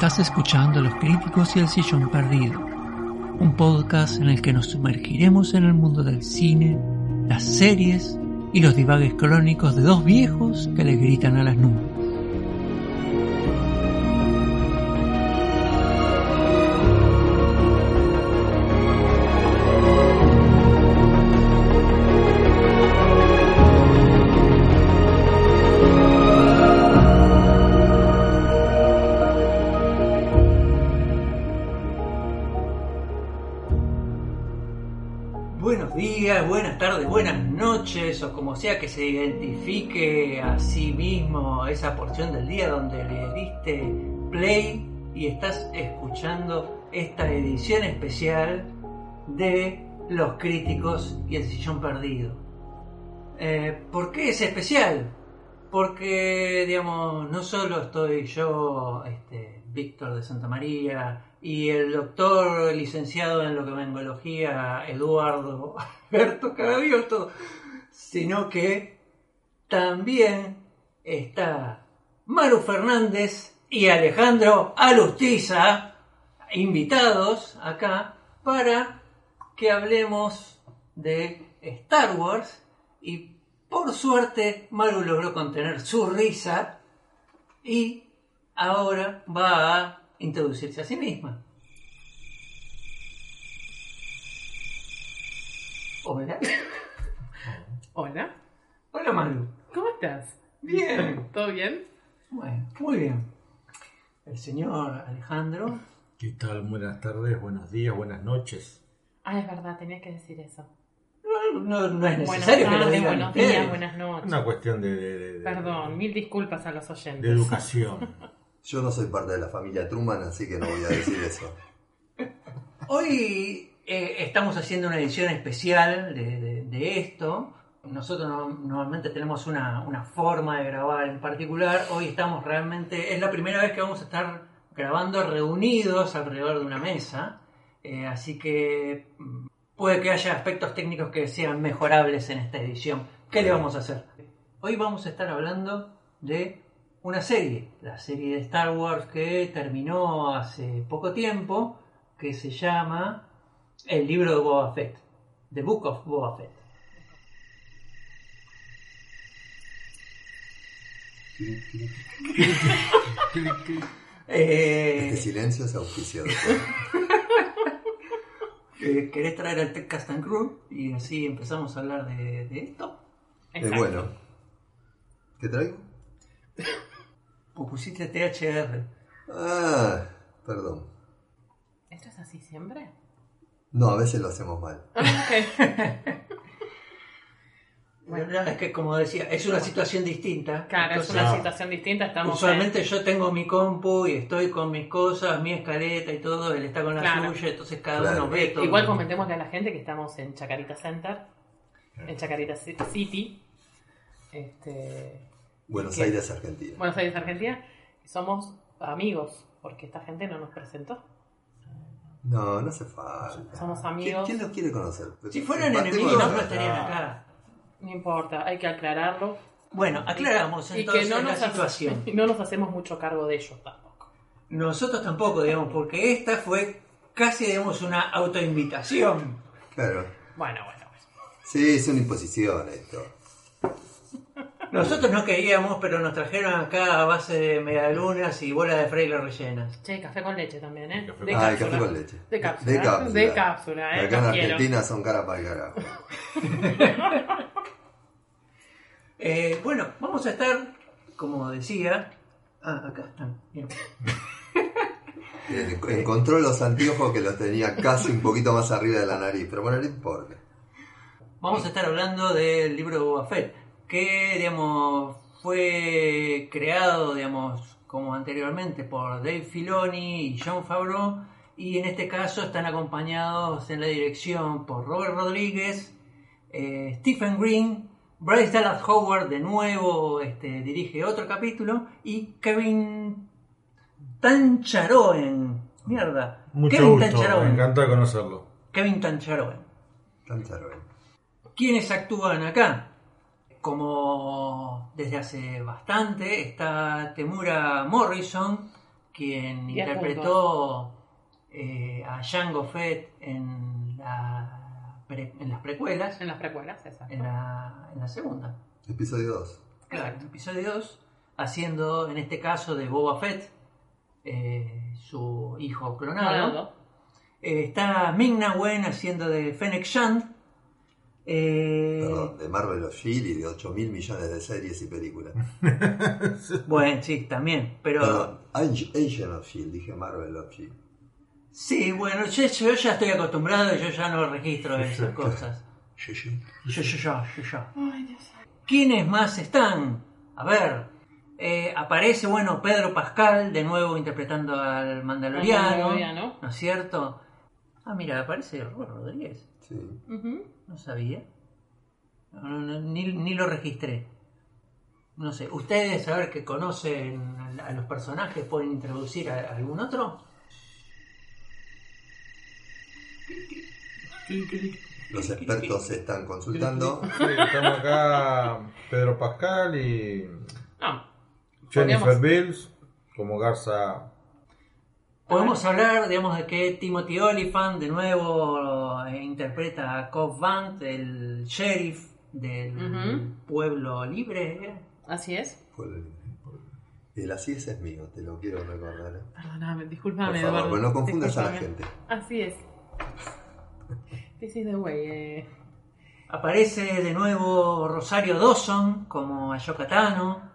Estás escuchando Los Críticos y el Sillón Perdido, un podcast en el que nos sumergiremos en el mundo del cine, las series y los divagues crónicos de dos viejos que le gritan a las nubes. Se identifique a sí mismo esa porción del día donde le diste play y estás escuchando esta edición especial de Los Críticos y el Sillón Perdido. Eh, ¿Por qué es especial? Porque, digamos, no solo estoy yo, este, Víctor de Santa María, y el doctor licenciado en locomengología Eduardo Alberto Carabioto, sino que también está Maru Fernández y Alejandro Alustiza, invitados acá para que hablemos de Star Wars y por suerte Maru logró contener su risa y ahora va a introducirse a sí misma. Hola. Hola, Hola Maru. ¿cómo estás? Bien. ¿Todo bien? Bueno, muy bien. El señor Alejandro. ¿Qué tal? Buenas tardes, buenos días, buenas noches. Ah, es verdad, tenía que decir eso. No, no- no es Buenas necesario que lo tardes, buenos días, buenas noches. Una cuestión de, de- de- de- Perdón, mil disculpas a los oyentes. de educación. Yo no soy parte de la familia Truman, así que no voy a decir eso. Hoy eh, estamos haciendo una edición especial de, de- de esto. Nosotros no- normalmente tenemos una, una forma de grabar en particular. Hoy estamos realmente, es la primera vez que vamos a estar grabando reunidos alrededor de una mesa. Eh, así que mm, puede que haya aspectos técnicos que sean mejorables en esta edición. ¿Qué le vamos a hacer? Hoy vamos a estar hablando de una serie, la serie de Star Wars que terminó hace poco tiempo, que se llama El libro de Boba Fett, The Book of Boba Fett. Eh, Este silencio es auspiciado. eh, ¿Querés traer al Tech Cast and Crew? Y así empezamos a hablar de, de esto. Es Exacto. bueno. ¿Qué traigo? O pusiste THR. Ah, perdón. ¿Esto es así siempre? No, a veces lo hacemos mal. Bueno, es que como decía, es una situación distinta. Claro, es Entonces, una situación distinta. Estamos Usualmente yo tengo mi compu y estoy con mis cosas, mi escaleta y todo, él está con la Claro. suya, entonces cada Claro. uno ve en- todo. Igual comentémosle a la gente que estamos en Chacarita Center, en Chacarita Ci- City, este, Buenos ¿Qué? Aires, Argentina. Buenos Aires, Argentina. Somos amigos, porque esta gente no nos presentó. No, no hace falta. Somos ¿Quién, amigos. quién los quiere conocer? Si fueran enemigos no estarían acá. No importa, hay que aclararlo. Bueno, aclaramos y entonces que no la nos, situación. no nos hacemos mucho cargo de ellos tampoco. Nosotros tampoco, digamos, porque esta fue casi, digamos, una autoinvitación. Claro. Bueno, bueno, bueno. Sí, es una imposición esto. Nosotros no queríamos, pero nos trajeron acá a base de medialunas y bolas de fraile rellenas. Che, café con leche también, ¿eh? De ah, el café con leche. De cápsula. De cápsula. De cápsula, ¿eh? Acá en. Argentina son cara para el carajo. Eh, bueno, vamos a estar, como decía... Ah, acá están. bien. Bien, Encontró los anteojos que los tenía casi un poquito más arriba de la nariz, pero bueno, no importa. Vamos a estar hablando del libro de Boba Fett, que, digamos, fue creado, digamos, como anteriormente por Dave Filoni y John Favreau, y en este caso están acompañados en la dirección por Robert Rodríguez, eh, Stephen Green, Bryce Dallas Howard de nuevo este, dirige otro capítulo y Kevin Tancharoen, mierda, Mucho Kevin gusto, me Tancharoen, encanta conocerlo. Kevin Tancharoen. Tan charo, eh. ¿Quiénes actúan acá? Como desde hace bastante está Temura Morrison, quien interpretó eh, a Jango Fett en, la pre- en las precuelas, En las precuelas, exacto. en la, en la segunda. Episodio 2. Claro, en episodio 2, haciendo en este caso de Boba Fett, eh, su hijo clonado. Eh, está Ming-Na Wen haciendo de Fennec Shand. Eh, Perdón, de Marvel of Shield y de 8 mil millones de series y películas. Bueno, sí, también. Pero Perdón, Ag- Agent of Shield, dije Marvel of Shield. Sí, bueno, yo, yo ya estoy acostumbrado y yo ya no registro esas cosas. Sí, sí. Yo, yo, yo, yo, yo. Ay, Dios. ¿Quiénes más están? A ver, eh, aparece, bueno, Pedro Pascal de nuevo interpretando al Mandaloriano. Al Mandaloriano. ¿No es cierto? Ah, mira, aparece Robert Rodríguez. Sí. No sabía. No, no, no, ni, ni lo registré. No sé, ¿ustedes, a ver, que conocen a los personajes, pueden introducir a, a algún otro? Los expertos se están consultando. Sí, estamos acá Pedro Pascal y No. Jennifer Bills como Garza. Podemos hablar, digamos, de que Timothy Olyphant de nuevo interpreta a Cobb Vanth, el sheriff del pueblo libre. ¿eh? Así es. El- El así es es mío, te lo quiero recordar. ¿eh? Perdóname, Por discúlpame, favor, Eduardo. no confundas a la Discúlpame. gente. Así es. This is the way. eh. Aparece de nuevo Rosario Dawson como Ashoka Tano.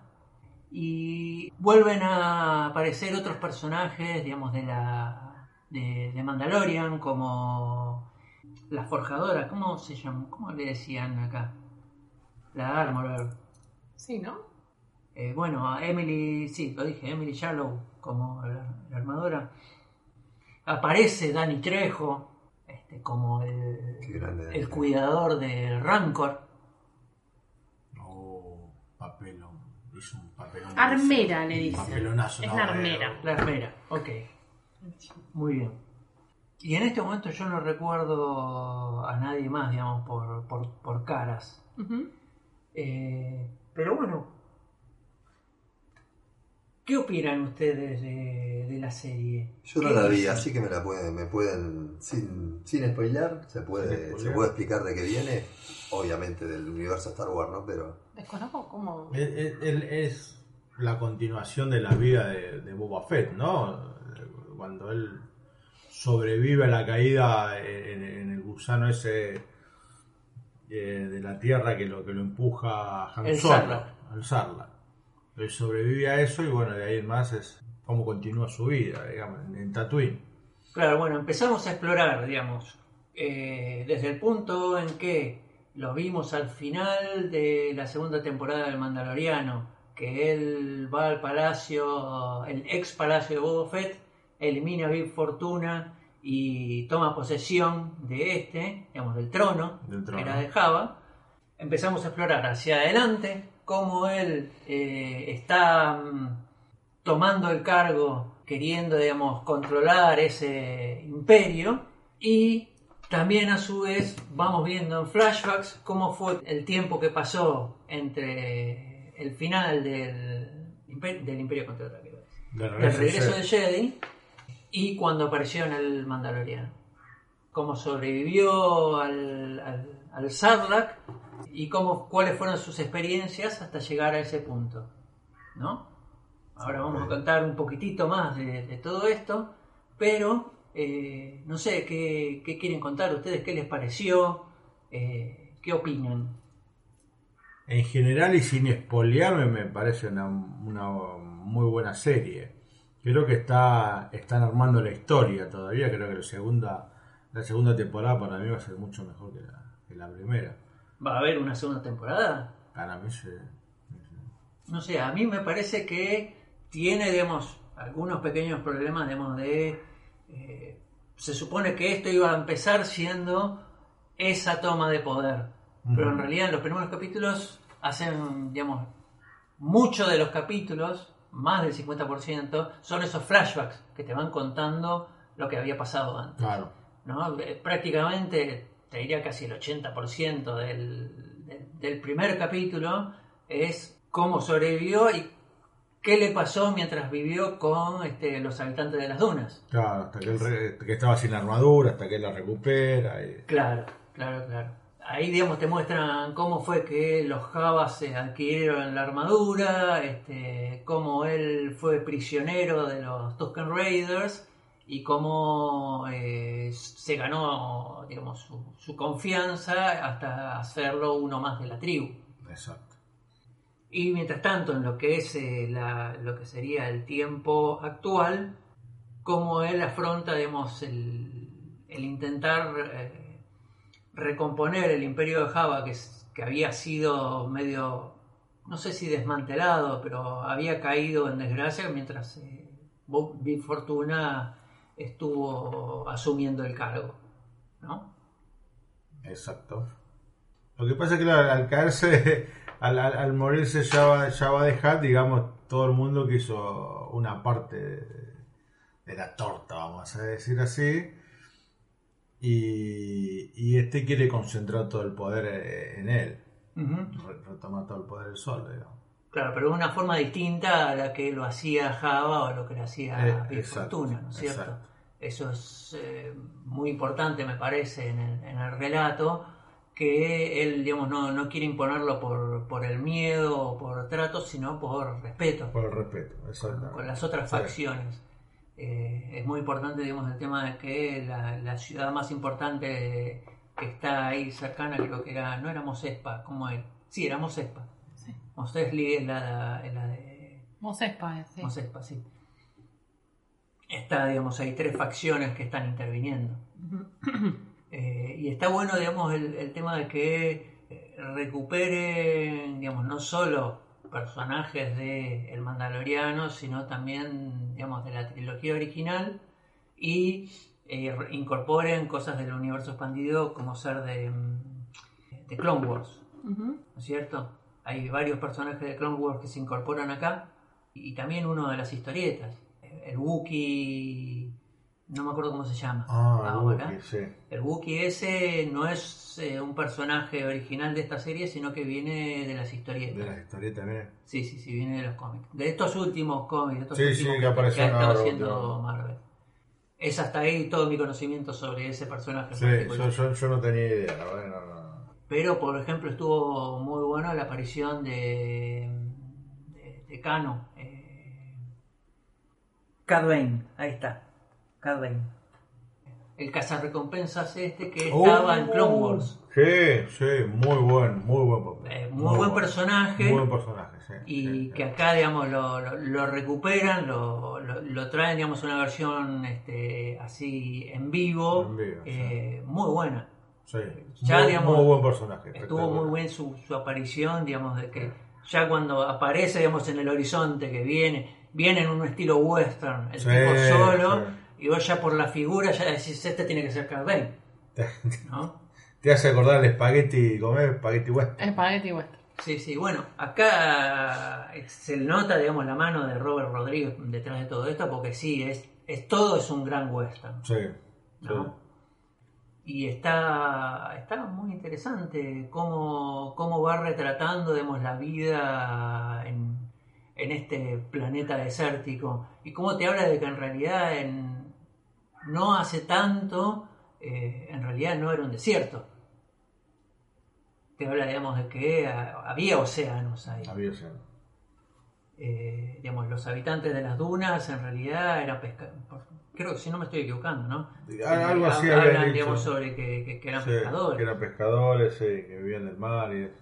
Y vuelven a aparecer otros personajes, digamos, de la. de, de Mandalorian, como. la forjadora, ¿cómo se llama? ¿Cómo le decían acá? La Armorer. Sí, ¿no? Eh, bueno, a Emily, sí, lo dije, Emily Shallow como la, la armadora. Aparece Danny Trejo este, como el, el cuidador del Rancor. Oh, papelón. Hizo un papelón. Armera le dicen. Papelonazo, Es no, la eh, armera. La armera, ok. Muy bien. Y en este momento yo no recuerdo a nadie más, digamos, por, por, por caras. Eh, pero bueno, ¿qué opinan ustedes de, de la serie? Yo no ¿Qué la vi, dicen? así que me la pueden, me pueden, sin, sin spoiler, se puede, Sin se puede explicar de qué viene, obviamente del universo Star Wars, ¿no? Pero Desconozco cómo. Él, él- él es la continuación de la vida de, de Boba Fett, ¿no? Cuando él sobrevive a la caída en, en el gusano ese eh, de la tierra que lo que lo empuja a Han El Solo, Sarlacc. al Sarlacc. Él sobrevive a eso y bueno, de ahí en más es cómo continúa su vida, digamos, en, Tatooine. Claro, bueno, empezamos a explorar, digamos, eh, desde el punto en que lo vimos al final de la segunda temporada del Mandaloriano, que él va al palacio, el ex palacio de Boba Fett, elimina a Big Fortuna y toma posesión de este, digamos, del trono, Del trono. que era de Java. Empezamos a explorar hacia adelante cómo él eh, está mm, tomando el cargo, queriendo, digamos, controlar ese imperio. Y también a su vez vamos viendo en flashbacks cómo fue el tiempo que pasó entre el final del, imper- del Imperio Contraataque, De del regreso de Jedi y cuando apareció en el Mandaloriano. Cómo sobrevivió al, al, al Sarlacc y cómo, cuáles fueron sus experiencias hasta llegar a ese punto. ¿No? Ahora vamos a contar un poquitito más de, de todo esto, pero eh, no sé ¿qué, qué quieren contar ustedes, qué les pareció, Eh, qué opinan. En general y sin espolearme me parece una, una muy buena serie. Creo que está están armando la historia todavía. Creo que la segunda la segunda temporada para mí va a ser mucho mejor que la, que la primera. ¿Va a haber una segunda temporada? Para mí sí. No sé, a mí me parece que tiene, digamos, algunos pequeños problemas, digamos, de... eh, se supone que esto iba a empezar siendo esa toma de poder, pero en realidad en los primeros capítulos hacen, digamos, muchos de los capítulos, más del 50%, son esos flashbacks que te van contando lo que había pasado antes. Claro. ¿no? Eh, Prácticamente, te diría casi el 80% del, del- del primer capítulo es cómo sobrevivió y qué le pasó mientras vivió con este, los habitantes de las dunas. Claro, hasta que, él re- que estaba sin armadura, hasta que él la recupera. y- Claro, claro, claro. Ahí, digamos, te muestran cómo fue que los Javas se adquirieron la armadura, este, cómo él fue prisionero de los Tusken Raiders y cómo eh, se ganó, digamos, su, su confianza hasta hacerlo uno más de la tribu. Exacto. Y mientras tanto, en lo que es eh, la- lo que sería el tiempo actual, cómo él afronta, digamos, el, el intentar eh, recomponer el imperio de Java, que, es- que había sido medio, no sé si desmantelado, pero había caído en desgracia mientras Big Fortuna estuvo asumiendo el cargo. ¿no? Exacto. Lo que pasa es que claro, al caerse, al, al- al morirse Java, Java de Hat, digamos, todo el mundo quiso una parte de, de la torta, vamos a decir así. Y, y este quiere concentrar todo el poder eh, en él. Retomar todo el poder del sol, digamos. Claro, pero de una forma distinta a la que lo hacía Java o lo que le hacía Eh, exacto, Fortuna, ¿no es cierto? exacto. Eso es eh, muy importante, me parece, en el, en el relato, que él, digamos, no, no quiere imponerlo por, por el miedo o por trato, sino por respeto Por el respeto, exacto. con las otras Sí. facciones. Eh, es muy importante, digamos, el tema de que la, la ciudad más importante que está ahí cercana, creo que era, no era Mosespa, como él. Sí, era Mosespa. Sí. Mosesli es la, es la de Mosespa, eh, sí. Mosespa, sí. Está, digamos, hay tres facciones que están interviniendo. Eh, y está bueno, digamos, el, el tema de que eh, recuperen, digamos, no solo personajes de El Mandaloriano, sino también, digamos, de la trilogía original y eh, re- incorporen cosas del universo expandido como ser de, mm, de Clone Wars. ¿no es cierto? Hay varios personajes de Clone Wars que se incorporan acá y también uno de las historietas, el Wookiee, no me acuerdo cómo se llama Ah, el ahora. Wookiee, sí. El Wookiee ese no es eh, un personaje original de esta serie, sino que viene de las historietas. De las historietas, miren. Sí, sí, sí, viene de los cómics. De estos últimos cómics, de estos Sí, últimos sí, que aparecieron ha estado haciendo. Marvel. Es hasta ahí todo mi conocimiento sobre ese personaje. Sí, yo, yo, yo no tenía idea, la verdad, no, no. Pero, por ejemplo, estuvo muy bueno la aparición de, de, de Kano. Eh, ahí está. Cad Bane. El cazarrecompensas este que estaba en Clone Wars. Sí, sí, muy buen, muy buen papel. Eh, muy buen personaje. Muy buen personaje, sí. Y sí, que sí. acá, digamos, lo, lo- lo recuperan, lo, lo- lo traen, digamos, una versión este, así en vivo. En vivo, sí. eh, Muy buena. Sí, ya, muy, digamos, muy buen personaje. Estuvo muy bien su, su aparición, digamos, de que ya cuando aparece, digamos, en el horizonte, que viene, viene en un estilo western, el Sí, tipo solo, sí. y vos ya por la figura ya decís, este tiene que ser Bane, ¿no? Te hace acordar el espagueti, comer espagueti western. Spaghetti western. Sí, sí, bueno, acá se nota, digamos, la mano de Robert Rodríguez detrás de todo esto, porque sí, es, es todo es un gran western, Sí, sí. ¿no? Y está, está muy interesante cómo, cómo va retratando digamos, la vida en, en este planeta desértico y cómo te habla de que en realidad en, no hace tanto, eh, en realidad no era un desierto. Te habla, digamos, de que había océanos ahí. Había sido. Eh, digamos, los habitantes de las dunas en realidad eran pescadores. Creo que si no me estoy equivocando, ¿no? Ah, algo así Hablan, dicho. digamos, sobre que, que- que eran Sí, pescadores. que eran pescadores, sí, que vivían del mar y eso.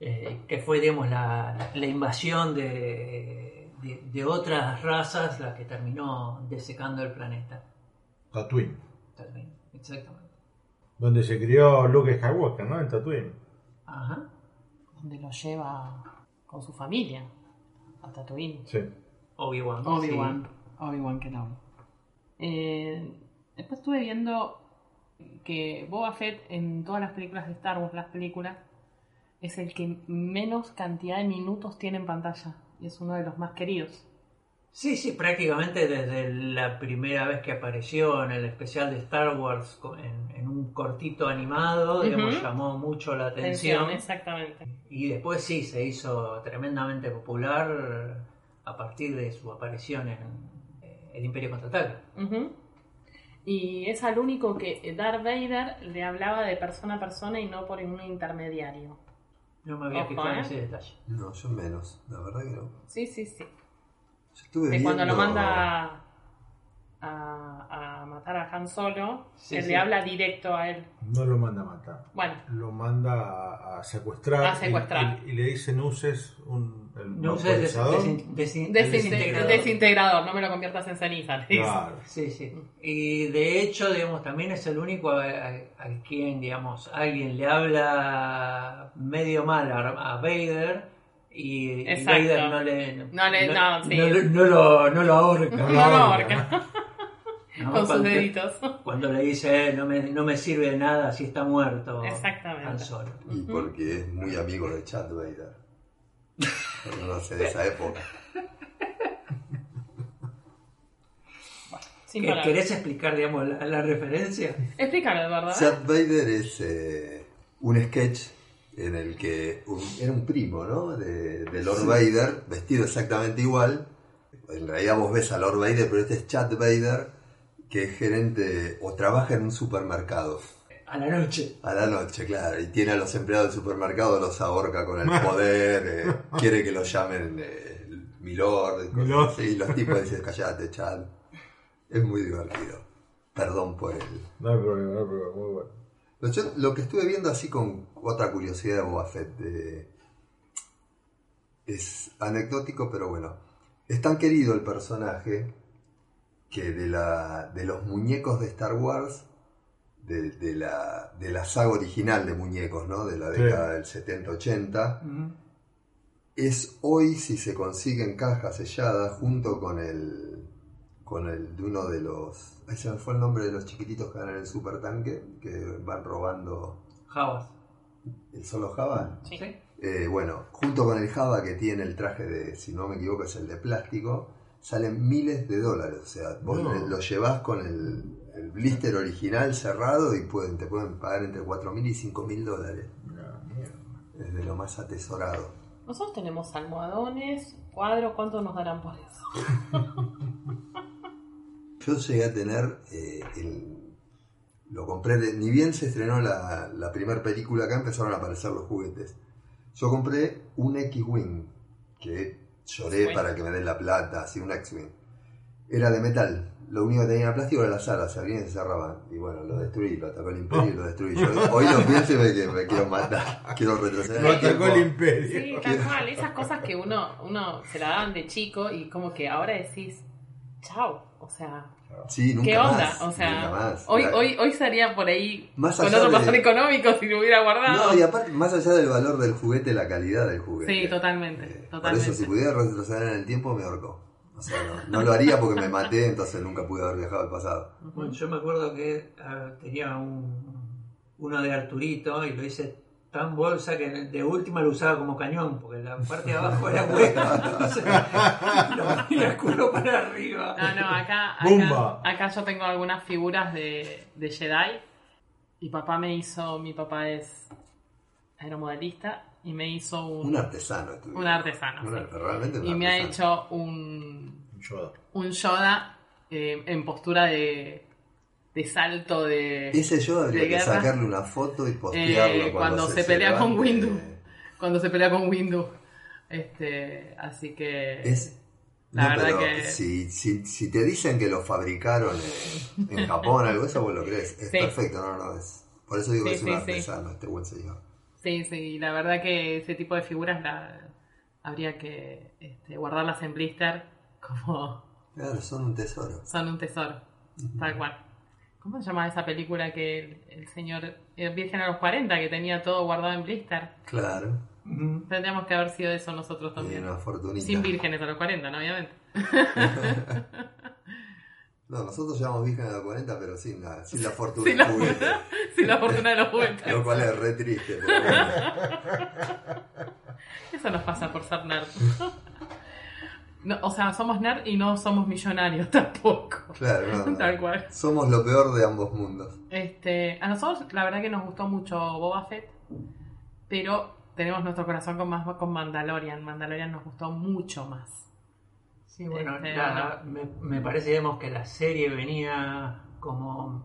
Eh, que fue, digamos, la, la invasión de, de, de otras razas la que terminó desecando el planeta. Tatooine. También, exactamente. Donde se crió Luke Skywalker, ¿no? En Tatooine. Ajá. donde lo lleva con su familia a Tatooine. Sí. Obi-Wan. Obi-Wan. Obi-Wan Kenobi. Eh, después estuve viendo que Boba Fett en todas las películas de Star Wars, las películas, es el que menos cantidad de minutos tiene en pantalla. Y es uno de los más queridos. Sí, sí, prácticamente desde la primera vez que apareció en el especial de Star Wars en, en un cortito animado, digamos, llamó mucho la atención. Atención, exactamente. Y después sí, se hizo tremendamente popular a partir de su aparición en El Imperio Contraataca. Ujú. Y es al único que Darth Vader le hablaba de persona a persona y no por un intermediario. No me había Ojo, fijado en ¿eh? ese detalle. No, yo menos, la verdad que no. Sí, sí, sí. Yo estuve Que cuando lo manda a, a matar a Han Solo, Sí, él sí. le habla directo a él. No lo manda a matar. Bueno, Lo manda a, a secuestrar. A secuestrar. Y, y- y le dice, no uses un, el No uses des- vaporizador". desin- desin- el desinte- desintegrador. desintegrador, no me lo conviertas en ceniza. Claro. Sí, sí. Y de hecho, digamos, también es el único a, a- a quien, digamos, alguien le habla medio mal a, a Vader y, y. Vader no le, No le- no, sí. no, no lo, no lo ahorca. No lo ahorca. ¿no? Con sus deditos. Cuando le dice, "Eh, no me, no me sirve de nada si está muerto. Exactamente. Han Solo. Y porque es muy amigo de Chad Vader. No sé, de esa época. Sin ¿Qué- palabras. ¿Querés explicar, digamos, la, la referencia? Explícalo, de verdad. Chad Vader es eh, un sketch en el que un- era un primo, ¿no? De, de Lord Vader, vestido exactamente igual. En realidad vos ves a Lord Vader, pero este es Chad Vader, que es gerente o trabaja en un supermercado. A la noche. A la noche, claro, y tiene a los empleados del supermercado, los ahorca con el poder, eh, quiere que los llamen eh, Milord, y cosas Milord. así, y los tipos dicen, callate, Chad. Es muy divertido. Perdón por él. No hay problema, no hay problema, muy bueno. Yo lo que estuve viendo así con otra curiosidad de Boba Fett, eh, es anecdótico, pero bueno. Es tan querido el personaje que de, la, de los muñecos de Star Wars, de, de la, de la saga original de muñecos, ¿no? De la Sí. década del 70-80, es hoy si se consigue en caja sellada junto con el con el de uno de los ahí se me fue el nombre de los chiquititos que van en el super tanque que van robando Javas. el solo Java Sí. ¿Sí? Eh, bueno junto con el Java que tiene el traje de si no me equivoco es el de plástico salen miles de dólares o sea vos No. lo llevas con el, el blister original cerrado y pueden te pueden pagar entre 4.000 y 5.000 dólares mierda. es de lo más atesorado Nosotros tenemos almohadones, cuadros, ¿cuánto nos darán por eso? Yo llegué a tener eh, el- lo compré de, ni bien se estrenó la, la primera película acá empezaron a aparecer los juguetes. Yo compré un X-Wing que lloré para que me den la plata, así un X-Wing. Era de metal, lo único que tenía era plástico era las alas, se abrían y se cerraban. Y bueno, lo destruí, lo atacó el imperio y lo destruí. Yo hoy lo pienso y me, me quiero matar, quiero retroceder. Lo el atacó el imperio. Sí, tal cual. Esas cosas que uno, uno se la daban de chico y como que ahora decís, chao. O sea, Sí, nunca ¿qué onda? más, o sea, nunca más. hoy, Era- hoy, hoy estaría por ahí Más con otro de- pasar económico si lo hubiera guardado. No, y aparte, más allá del valor del juguete, la calidad del juguete. Sí, totalmente, Eh, totalmente. Por eso, si pudiera retroceder en el tiempo, me ahorcó. O sea, no, no lo haría porque me maté, entonces nunca pude haber viajado al pasado. Bueno, yo me acuerdo que tenía un, uno de Arturito y lo hice tan bolsa que de última lo usaba como cañón, porque la parte de abajo era hueca, entonces lo ponía culo para arriba. No, no, acá, acá, acá yo tengo algunas figuras de, de Jedi. Y papá me hizo, mi papá es aeromodelista y me hizo un, Un artesano. estuve. un artesano. Un sí. ar- realmente un Y me ha hecho un, Un Yoda. un Yoda eh, en postura de, de salto de... Ese yo habría de que guerra. sacarle una foto y postearlo Eh, cuando, cuando se pelea con Windu. Cuando se pelea con Windu. Este, así que... Es, La no, verdad que- si, si, si te dicen que lo fabricaron en, en Japón, algo eso, vos lo crees. Es Sí. perfecto, no, no, es. Por eso digo Sí, que es un sí, sí. artesano este buen señor. Sí, sí, la verdad que ese tipo de figuras la, habría que este, guardarlas en blister como Claro, son un tesoro. son un tesoro, tal cual. ¿Cómo se llama esa película que el, el señor el Virgen a los 40 que tenía todo guardado en blister? Claro. Tendríamos que haber sido eso nosotros también. una. Sin vírgenes a los 40, ¿no? Obviamente. No, nosotros llevamos virgen a los 40, pero sin la, sin la fortuna Sin la juguete. Sin la fortuna de los juguetes. Lo cual es re triste, pero bueno. Eso nos pasa por ser nerd. No, o sea, somos nerd y no somos millonarios tampoco. Claro, no, no. Tal cual. Somos lo peor de ambos mundos. Este, a nosotros la verdad que nos gustó mucho Boba Fett, pero tenemos nuestro corazón con más con Mandalorian. Mandalorian nos gustó mucho más. Sí, bueno, Este, la- me, me parece digamos, que la serie venía como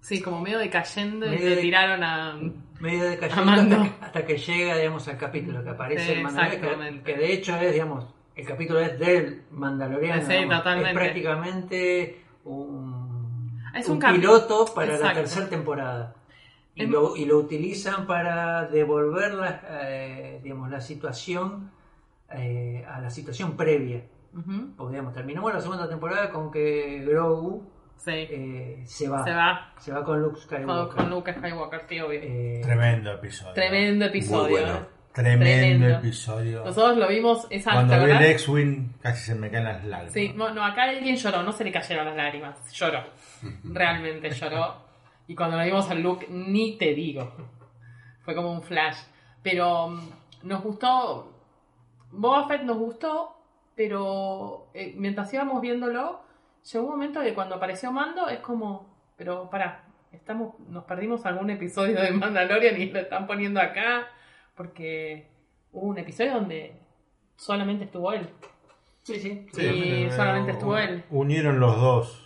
Sí, como medio decayendo y Medio le de- tiraron a... medio decayendo hasta que, hasta que llega digamos, al capítulo que aparece Sí, el Mandalorian, que, exactamente. que de hecho es, digamos, el capítulo es del Mandaloriano. Sí, digamos, totalmente. Es prácticamente un, Es un un cambio. piloto para la tercera temporada. Y lo, y lo utilizan para devolver la, eh, digamos, la situación eh, a la situación previa. Porque, digamos, terminamos la segunda temporada con que Grogu Sí, eh, se va. se va Se va con Luke con, Skywalker. con Luke Skywalker, sí, obvio. Eh, Tremendo episodio. Tremendo episodio. Muy bueno. Tremendo, Tremendo. episodio. Nosotros lo vimos esa Cuando ¿te ve el? X-Wing casi se me caen las lágrimas. Sí, no, acá alguien lloró, no se le cayeron las lágrimas, lloró. Realmente lloró. Y cuando lo vimos a Luke, ni te digo. Fue como un flash. Pero mm, nos gustó. Boba Fett nos gustó, pero eh, mientras íbamos viéndolo, llegó un momento que cuando apareció Mando es como. Pero pará, estamos, nos perdimos algún episodio de Mandalorian y lo están poniendo acá. Porque hubo un episodio donde solamente estuvo él. sí, sí. Sí. Y solamente estuvo él. Unieron los dos.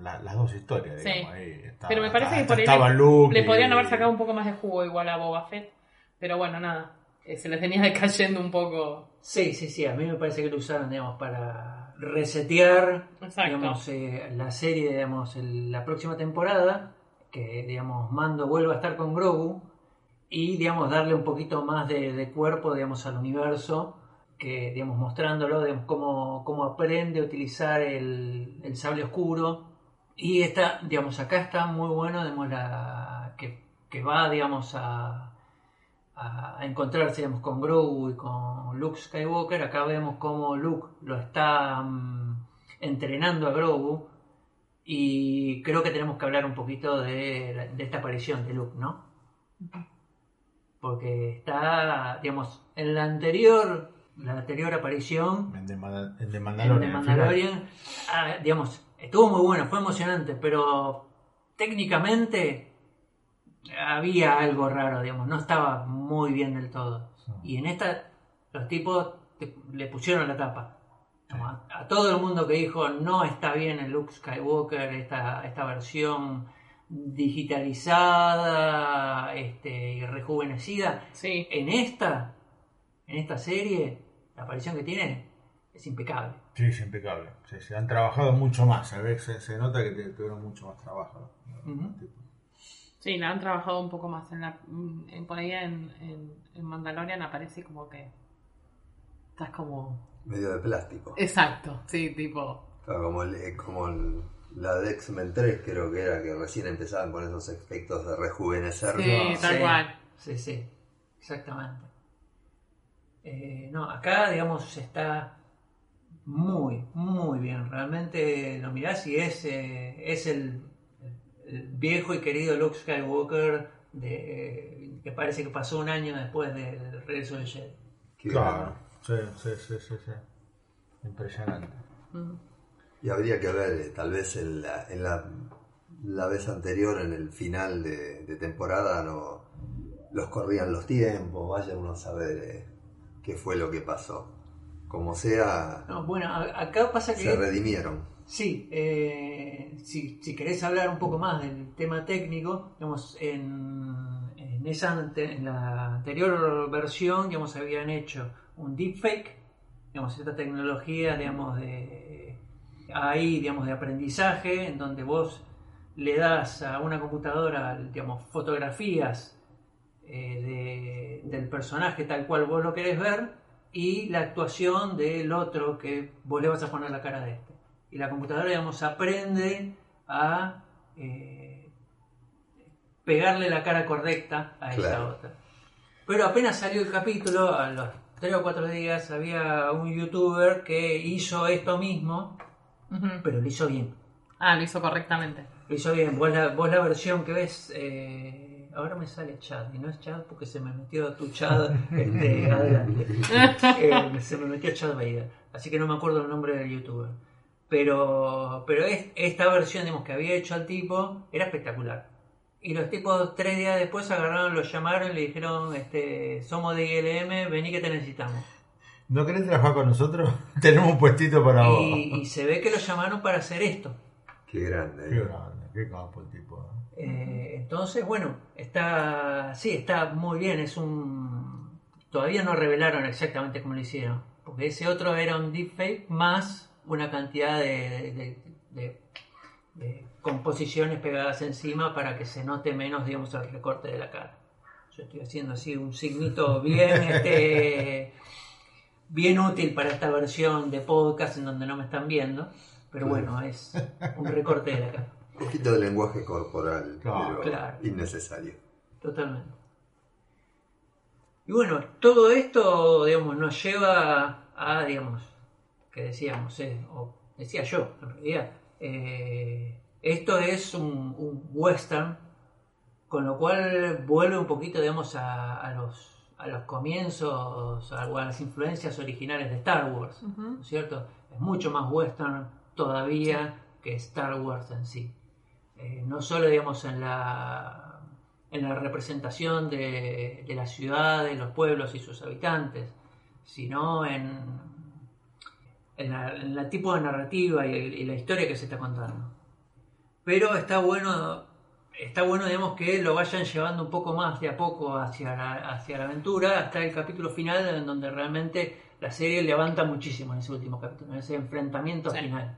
la- las dos historias, Sí. digamos. ahí estaba- Pero me parece que por ahí le, Luke le y- podrían haber sacado un poco más de jugo igual a Boba Fett. Pero bueno, nada. eh, se les venía decayendo un poco. Sí, sí, sí. A mí me parece que lo usaron, digamos, para resetear digamos, eh, la serie, digamos, el- la próxima temporada, que, digamos, Mando vuelva a estar con Grogu y, digamos, darle un poquito más de, de cuerpo, digamos, al universo, que, digamos, mostrándolo, digamos, cómo, cómo aprende a utilizar el, sable oscuro. Y está, digamos, acá está muy bueno, digamos, la, que, va, digamos, a, a encontrarse digamos, con Grogu y con Luke Skywalker. Acá vemos cómo Luke lo está mm, entrenando a Grogu. Y creo que tenemos que hablar un poquito de, de esta aparición de Luke, ¿no? Porque está, digamos, en la anterior, la anterior aparición, El de, Manda- el de el Mandalorian. ah, digamos, estuvo muy bueno, fue emocionante, pero técnicamente había algo raro, digamos, no estaba muy bien del todo. Y en esta, los tipos te- le pusieron la tapa. Como A, a todo el mundo que dijo no está bien el Luke Skywalker, esta, esta versión digitalizada este, y rejuvenecida. Sí. En esta, en esta serie, la aparición que tiene es impecable. Sí, es impecable. Sí, sí, han trabajado mucho más. A veces se, nota que tuvieron mucho más trabajo. Ujú. Sí, la han trabajado un poco más. En la, mm, en, por ahí en, en, en Mandalorian aparece como que. Estás como. Medio de plástico. Exacto, sí, tipo. Claro, como, el- eh, como el- la de X-Men 3 creo que era, que recién empezaban con esos efectos de rejuvenecer. Sí, ¿no? tal Sí, cual. Sí, sí, exactamente. Eh, no, acá, digamos, está muy, muy bien. Realmente lo mirás y es, eh, es el, el viejo y querido Luke Skywalker de, que parece que pasó un año después del regreso de Jedi. Claro. Sí, sí, sí, sí, sí. Impresionante. Mm. Y habría que ver, eh, tal vez en la, en la, la vez anterior, en el final de, de temporada, no los corrían los tiempos, vaya uno a saber eh, qué fue lo que pasó. Como sea, No, bueno, acá pasa que... se redimieron. Sí, eh, si, si querés hablar un poco más del tema técnico, digamos, en, en esa ante- en la anterior versión, digamos, habían hecho un deepfake, digamos, esta tecnología, digamos, de ahí, digamos, de aprendizaje, en donde vos le das a una computadora, digamos, fotografías eh, de- del personaje tal cual vos lo querés ver y la actuación del otro que vos le vas a poner la cara de este. Y la computadora, digamos, aprende a eh, pegarle la cara correcta a esa Claro. otra. Pero apenas salió el capítulo, a los tres o cuatro días había un youtuber que hizo esto mismo, Pero lo hizo bien. Ah, lo hizo correctamente. Lo hizo bien. Vos la, vos la versión que ves, eh, ahora me sale Chad, y no es Chad porque se me metió tu Chad este, adelante. Eh, se me metió Chad Vader, así que no me acuerdo el nombre del youtuber. Pero, pero es- esta versión digamos, que había hecho al tipo era espectacular. Y los tipos tres días después agarraron, lo llamaron y le dijeron, este, somos de ILM, vení que te necesitamos. ¿No querés trabajar con nosotros? Tenemos un puestito para vos. Y, y se ve que lo llamaron para hacer esto. Qué grande. Qué ¿eh? grande, qué capo el tipo. Eh, entonces, bueno, está, sí, está muy bien. Es un, todavía no revelaron exactamente cómo lo hicieron, porque ese otro era un deepfake más una cantidad de, de- de- de composiciones pegadas encima para que se note menos, digamos, el recorte de la cara. Yo estoy haciendo así un signito bien, este, bien útil para esta versión de podcast en donde no me están viendo, pero bueno, es un recorte de la cara. Un poquito de lenguaje corporal, Claro, pero claro. innecesario. Totalmente. Y bueno, todo esto, digamos, nos lleva a, digamos, que decíamos, eh, o decía yo, en realidad, eh, esto es un, un western, con lo cual vuelve un poquito, digamos, a, a los, a los comienzos, o a las influencias originales de Star Wars, ¿no es cierto? Es mucho más western todavía que Star Wars en sí. Eh, no solo, digamos, en la, en la representación de, de la ciudad, de los pueblos y sus habitantes, sino en, en, la, en la tipo de narrativa y, y la historia que se está contando. Pero está bueno, está bueno, digamos, que lo vayan llevando un poco más de a poco hacia la, hacia la aventura, hasta el capítulo final, en donde realmente la serie levanta muchísimo en ese último capítulo, en ese enfrentamiento Sí. final.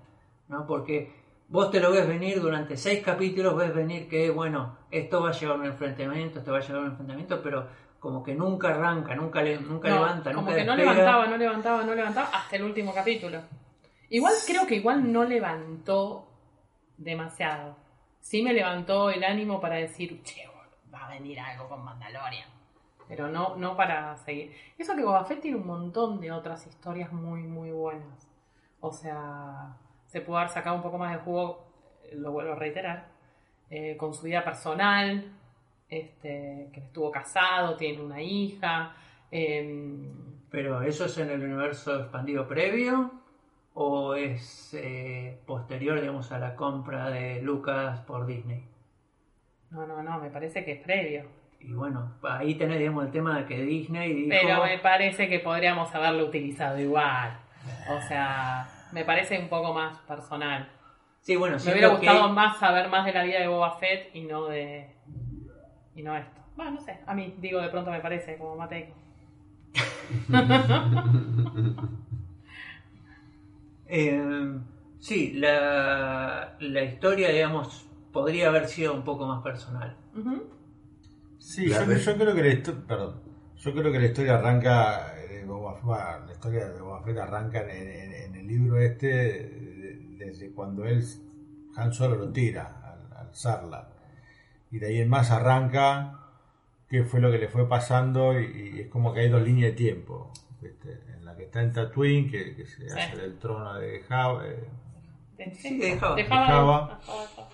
¿no? Porque vos te lo ves venir durante seis capítulos, ves venir que, bueno, esto va a llevar un enfrentamiento, esto va a llevar un enfrentamiento, pero como que nunca arranca, nunca, le- nunca No, levanta, como nunca que no levantaba, no levantaba, no levantaba hasta el último capítulo. Igual creo que igual no levantó demasiado. Sí me levantó el ánimo para decir, che, va a venir algo con Mandalorian. Pero no, no para seguir. Eso que Boba Fett tiene un montón de otras historias muy, muy buenas. O sea, se pudo haber sacado un poco más de jugo, eh, lo vuelvo a reiterar, eh, con su vida personal, este, que estuvo casado, tiene una hija. em, Pero ¿eso es en el universo expandido previo o es eh, posterior, digamos, a la compra de Lucas por Disney? no, no, no, me parece que es previo. Y bueno, ahí tenés, digamos, el tema de que Disney dijo... Pero me parece que podríamos haberlo utilizado igual. O sea, me parece un poco más personal. Sí, bueno, Me hubiera que- gustado más saber más de la vida de Boba Fett y no de. y no esto. Bueno, no sé, a mí, digo, de pronto me parece como Mateico. Eh, sí, la, la historia, digamos, podría haber sido un poco más personal. Sí, yo, re- yo creo que la historia, perdón, yo creo que la historia arranca, de Boba la historia de Boba Fett arranca en, en- en el libro este de- desde cuando él, Han Solo lo tira al, al Sarlacc. y de ahí en más arranca qué fue lo que le fue pasando y, y es como que hay dos líneas de tiempo, ¿viste? Que está en Tatooine, que, que se Sí. hace del trono de Java, eh, De- Sí, dejaba. Dejaba. Dejaba. dejaba-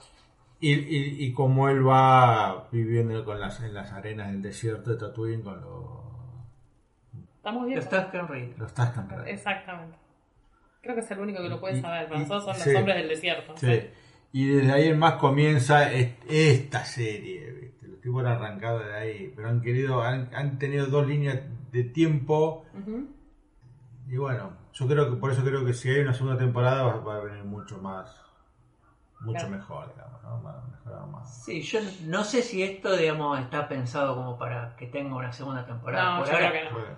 Y, y, y como él va viviendo con las, en las arenas del desierto de Tatooine con los, Estamos bien. Los Tusken Raiders. los Tusken Raiders. Exactamente. Creo que es el único que lo puede saber. Y- nosotros son sí. los hombres del desierto. Sí. Y desde ahí en más comienza es- esta serie. ¿viste? Los tipos han arrancado de ahí, pero han querido, han, han tenido dos líneas de tiempo. Ujú. Y bueno, yo creo que por eso creo que si hay una segunda temporada va, va a venir mucho más, mucho Claro. mejor, digamos, ¿no? Más- mejorado más. Sí, yo no sé si esto, digamos, está pensado como para que tenga una segunda temporada. No, Por yo ahora, creo que no. Bueno.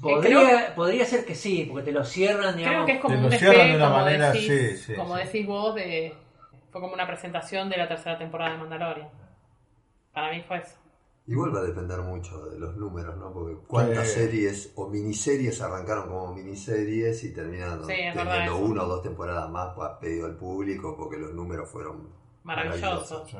podría, podría ser que sí, porque te lo cierran, Creo digamos. que es como Te un lo cierran de despegue, una como, manera, decís, sí, sí, como sí. decís vos, de, fue como una presentación de la tercera temporada de Mandalorian. Para mí fue eso. Igual va a depender mucho de los números, ¿no? Porque cuántas Sí. series o miniseries arrancaron como miniseries y terminaron Sí, teniendo una o dos temporadas más a pedido al público porque los números fueron maravilloso. Sí.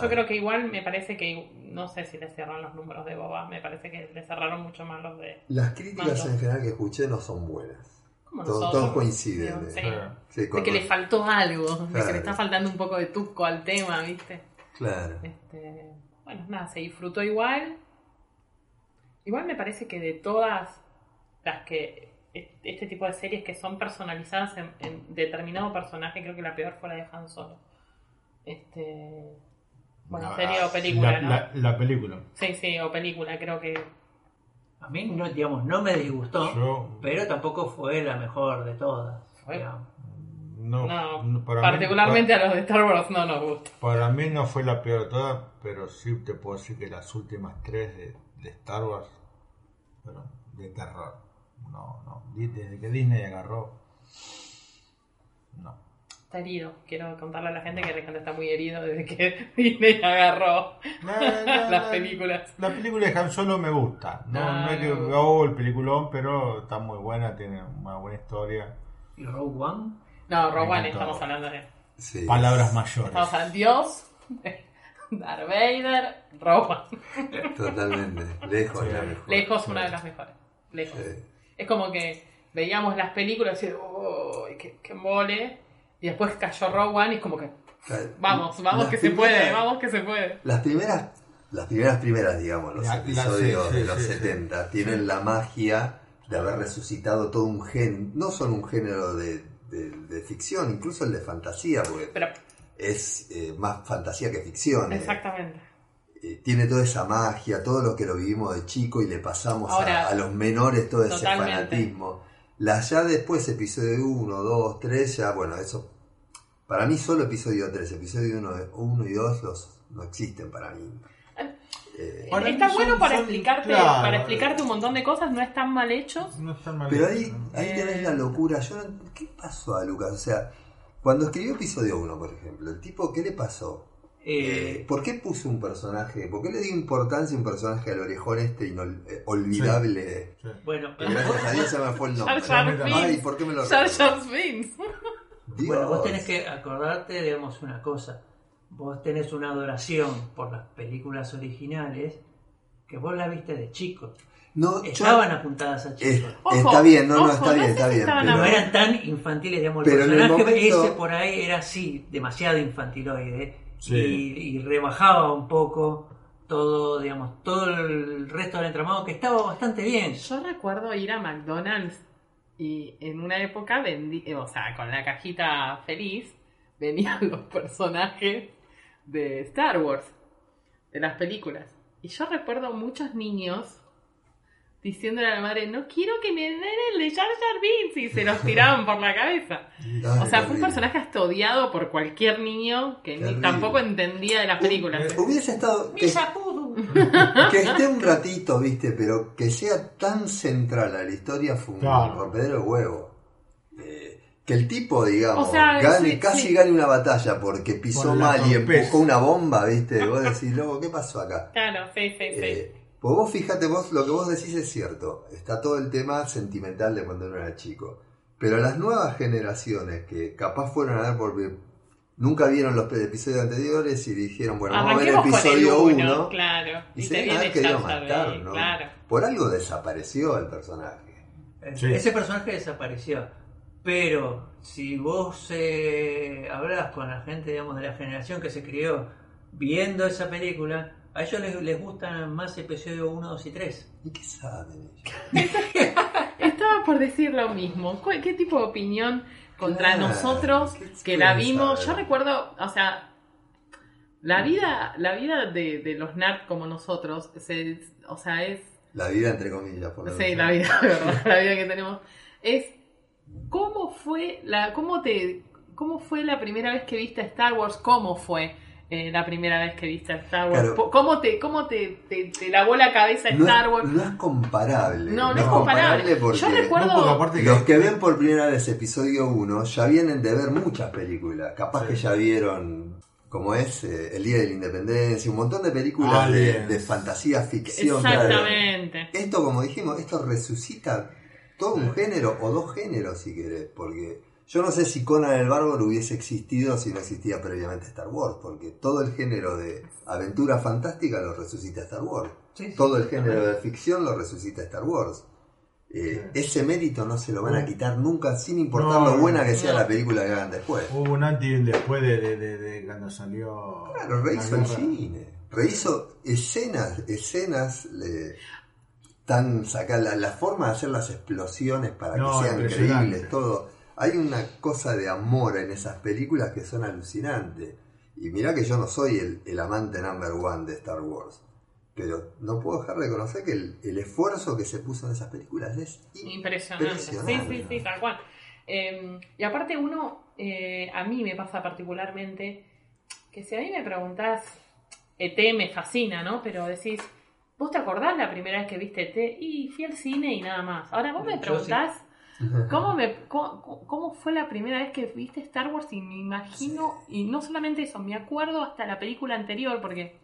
Yo creo que igual me parece que, no sé si le cerraron los números de Boba, me parece que le cerraron mucho más los de... Las críticas Mando. en general que escuché no son buenas. Todos, coinciden. Sí. Sí, De con- que le faltó algo, de que le está faltando un poco de tuco al tema, ¿viste? Claro. Este, bueno, nada, se disfrutó igual. Igual me parece que de todas las que este tipo de series que son personalizadas en, en determinado personaje, creo que la peor fue la de Han Solo. Este, bueno, serie o película, la, ¿no? la- la película. Sí, sí, o película, creo que. A mí, no, digamos, no me disgustó, Yo- pero tampoco fue la mejor de todas. Fue- digamos. No, No, no, para particularmente mí, a los de Star Wars no nos gusta. para, mí no fue la peor de todas, pero sí te puedo decir que las últimas tres de, de Star Wars fueron de terror. No, no. Desde que Disney agarró. No. Está herido. Quiero contarle a la gente que Alejandro está muy herido desde que Disney agarró No, no, las no. películas. La película de Han Solo me gusta. No, Ah, no es que no. oh, el peliculón, pero está muy buena, tiene una buena historia. ¿Y Rogue One? No, Rogue Me One, encantó. estamos hablando de. Sí. Palabras mayores. Estamos hablando de Dios, Darth Vader, Rogue One. Totalmente. Lejos Sí. la mejor. Lejos, una de las mejores. Lejos. Sí. Es como que veíamos las películas y decíamos, oh, qué, qué mole. Y después cayó Rogue One y es como que, vamos, vamos Las que se puede, vamos que se puede. Las primeras, las primeras primeras, digamos, los La- la- episodios sí, de los sí, sí. 70 tienen la magia de haber resucitado todo un género, no solo un género de, de- de ficción, incluso el de fantasía, porque Pero, es eh, más fantasía que ficción. eh. exactamente. Eh, tiene toda esa magia, todo lo que lo vivimos de chico y le pasamos a- Ahora, a, los menores todo ese fanatismo. Las ya después, episodio 1, 2, 3, ya, bueno, eso. Para mí, solo episodio 3, episodio 1, y 2 los, no existen para mí. Eh, Para mí Está son- bueno para son- explicarte, claro. para explicarte un montón de cosas, no están mal hechos. No están mal pero ahí, ¿no? ahí Eh. tenés la locura. Yo no- ¿Qué pasó a Lucas? O sea, cuando escribió episodio 1, por ejemplo, el tipo, ¿qué le pasó? Eh, Eh, ¿Por qué puso un personaje? ¿Por qué le dio importancia a un personaje al orejón este inol- eh, olvidable? Sí. bueno, gracias a Dios se me fue el nombre. Jar Jar Ay. ¿por qué me lo Jar recordás? Jar Binks. Dios. bueno, vos tenés que acordarte, digamos, una cosa. Vos tenés una adoración por las películas originales que vos la viste de chico. No, yo- Estaban apuntadas a es- chicos. Ojo, está bien, no, no, está no bien, está bien. pero- No Pero- eran tan infantiles, digamos, el Pero en el personaje momento- ese por ahí era así, demasiado infantiloide Sí. y, y rebajaba un poco todo, digamos, todo el resto del entramado que estaba bastante bien. Yo recuerdo ir a McDonald's y en una época vendí, o sea, con la cajita feliz venían los personajes de Star Wars, de las películas. Y yo recuerdo muchos niños diciéndole a la madre, no quiero que me den el de Jar Jar Binks y se los tiraban por la cabeza. O sea, fue un personaje hasta odiado por cualquier niño que ni- tampoco entendía de las películas. Eh, Hubiese estado. Que, que esté un ratito, viste, pero que sea tan central a la historia fue un Claro. rompedero de huevo. Eh, que el tipo, digamos, O sea, gane, sí, casi sí. gane una batalla porque pisó mal y empujó una bomba, viste. Vos decís, loco, ¿qué pasó acá? Claro, sí, sí, sí. Eh, pues vos fíjate, vos lo que vos decís es cierto. Está todo el tema sentimental de cuando uno era chico. Pero las nuevas generaciones que capaz fueron a ver porque nunca vieron los episodios anteriores y dijeron, bueno, vamos a ver el episodio uno, 1. claro. Y Y, se te viene a viene ver que iba a Jar Jar matar, ¿no? claro. Por algo desapareció el personaje. Sí. Ese personaje desapareció. Pero si vos eh, hablas con la gente, digamos, de la generación que se crió viendo esa película, a ellos les, les gustan más episodio 1, 2 y 3. ¿Y qué saben ellos? Estaba por decir lo mismo. ¿Cu- ¿Qué tipo de opinión contra Claro, nosotros ¿qué que la vimos? Yo recuerdo, o sea, la vida, la vida de, de los nerds como nosotros, se- o sea, es La vida entre comillas. por lo Sí, la vida, la vida que tenemos. Es cómo fue la, cómo te, cómo fue la primera vez que viste Star Wars, cómo fue eh, la primera vez que viste Star Wars, Claro. Cómo te, cómo te, te, te lavó la cabeza No, Star es- Wars. no es comparable. No, no es comparable. Yo recuerdo- No, aparte Los que ven por primera vez episodio 1 ya vienen de ver muchas películas. Capaz Sí. que ya vieron, como es, eh, El Día de la Independencia, un montón de películas de, Aliens. de fantasía ficción. claro. Exactamente. Esto, como dijimos, esto resucita todo un género o dos géneros, si querés, porque Yo no sé si Conan el Bárbaro hubiese existido si no existía previamente Star Wars, porque todo el género de aventura fantástica lo resucita Star Wars. Sí, sí, todo el género de ficción lo resucita Star Wars. Eh, ese mérito no se lo van a quitar nunca, sin importar No, lo buena que sea la película que hagan después. Hubo un antes y un después de, de- de- de cuando salió. Claro, rehizo el cine. Rehizo escenas, escenas le, tan sacar la, la forma de hacer las explosiones para No, que sean increíbles, todo. Hay una cosa de amor en esas películas que son alucinantes. Y mirá que yo no soy el, el amante number one de Star Wars. Pero no puedo dejar de reconocer que el, el esfuerzo que se puso en esas películas es Impresionante. impresionante. Sí, sí, sí, tal cual. Eh, y aparte uno, eh, a mí me pasa particularmente, que si a mí me preguntás, ET me fascina, ¿no? Pero decís, ¿vos te acordás la primera vez que viste ET? Y fui al cine y nada más. Ahora vos me Yo preguntás, ¿cómo, me, cómo, cómo fue la primera vez que viste Star Wars? Y me imagino, y no solamente eso, me acuerdo hasta la película anterior, porque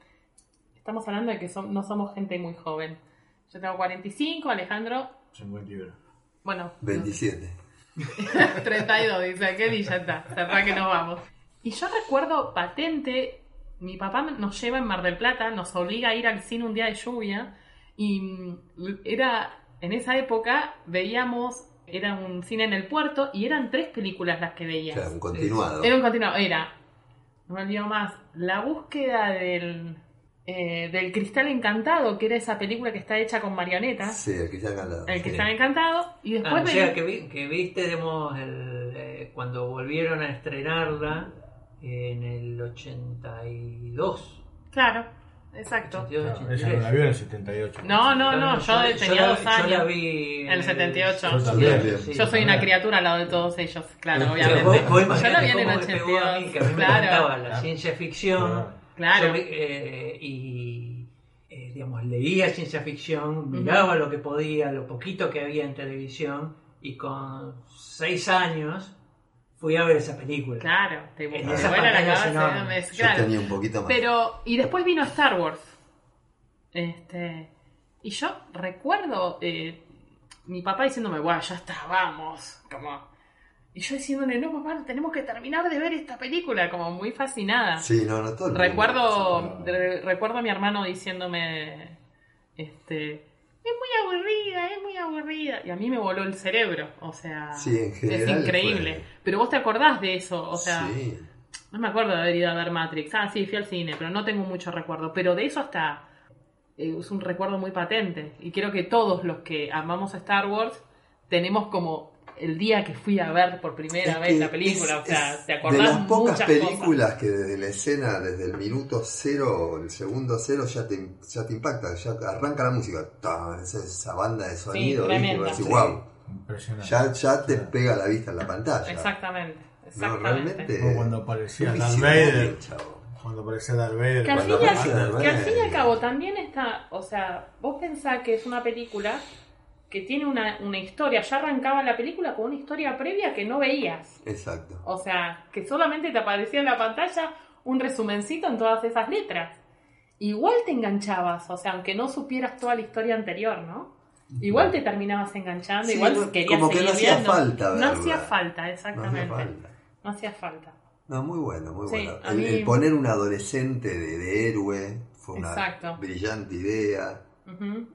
estamos hablando de que som- no somos gente muy joven. Yo tengo 45, Alejandro 51. bueno, 27. 32, dice, ¿qué día está? Cerrá que nos vamos. Y yo recuerdo patente, mi papá nos lleva en Mar del Plata, nos obliga a ir al cine un día de lluvia y mm, era, en esa época veíamos, era un cine en el puerto y eran tres películas las que O veías. sea, un continuado. Era un continuado, era, no me olvido más, la búsqueda del, eh, del cristal encantado, que era esa película que está hecha con marionetas. Sí, el Cristian Candado. El sí. cristal encantado y después Ah, o sea, veía- que, vi- que viste, digamos, el, eh, cuando volvieron a estrenarla en el 82. Claro, exacto. 82, Claro, esa no la vio en el 78. No, no, no, yo tenía la- dos Yo la años. vi En el 78. Yo también. Sí, Yo soy una criatura al lado de todos ellos, claro, Pero obviamente. vos- vos Yo la imaginate vi en el cómo me pegó a mí, que a mí 82. me encantaba Claro, la ciencia ficción. Claro. claro. Vi- eh, y eh, digamos, leía ciencia ficción, miraba lo que podía, lo poquito que había en televisión, y con seis años fui a ver esa película. Claro, te En vuela la cabeza, me- Yo tenía un poquito más. Pero, y después vino Star Wars. Este, y yo recuerdo eh, mi papá diciéndome, bueno, ya está, vamos. Como, y yo diciéndole, no, papá, tenemos que terminar de ver esta película, como muy fascinada. Sí, no, no, todo. Recuerdo, re- recuerdo a mi hermano diciéndome, este, es muy aburrida, es muy aburrida. Y a mí me voló el cerebro, o sea, Sí, en es increíble. Pero vos te acordás de eso, o sea, Sí. no me acuerdo de haber ido a ver Matrix. Ah, sí, fui al cine, pero no tengo mucho recuerdo. Pero de eso hasta eh, es un recuerdo muy patente. Y creo que todos los que amamos a Star Wars tenemos como el día que fui a ver por primera Es vez la película. es- o sea, es te acordás De las pocas películas que desde la escena, desde el minuto cero o el segundo cero, ya te, ya te impacta. Ya arranca la música. esa, esa banda de sonido. ¿viste? tremenda. Y decís, Sí. wow. Impresionante. Ya, ya te pega la vista en la pantalla. cosas. Exactamente, No, exactamente. realmente. Como cuando aparecía Darth Vader. Cuando aparecía Darth Vader. Que al, fin y al- cabo también está, o sea, vos pensás que es una película que tiene una, una historia, ya arrancaba la película con una historia previa que no veías. Exacto. O sea, que solamente te aparecía en la pantalla un resumencito en todas esas letras. Igual te enganchabas, o sea, aunque no supieras toda la historia anterior, ¿no? Igual te terminabas enganchando, Sí, igual no, querías como que no hacía viendo. falta No verla. hacía falta, No exactamente. hacía falta. No hacía falta. No, muy bueno, muy Sí, bueno. El, mí- el poner un adolescente de, de héroe fue una Exacto. brillante idea.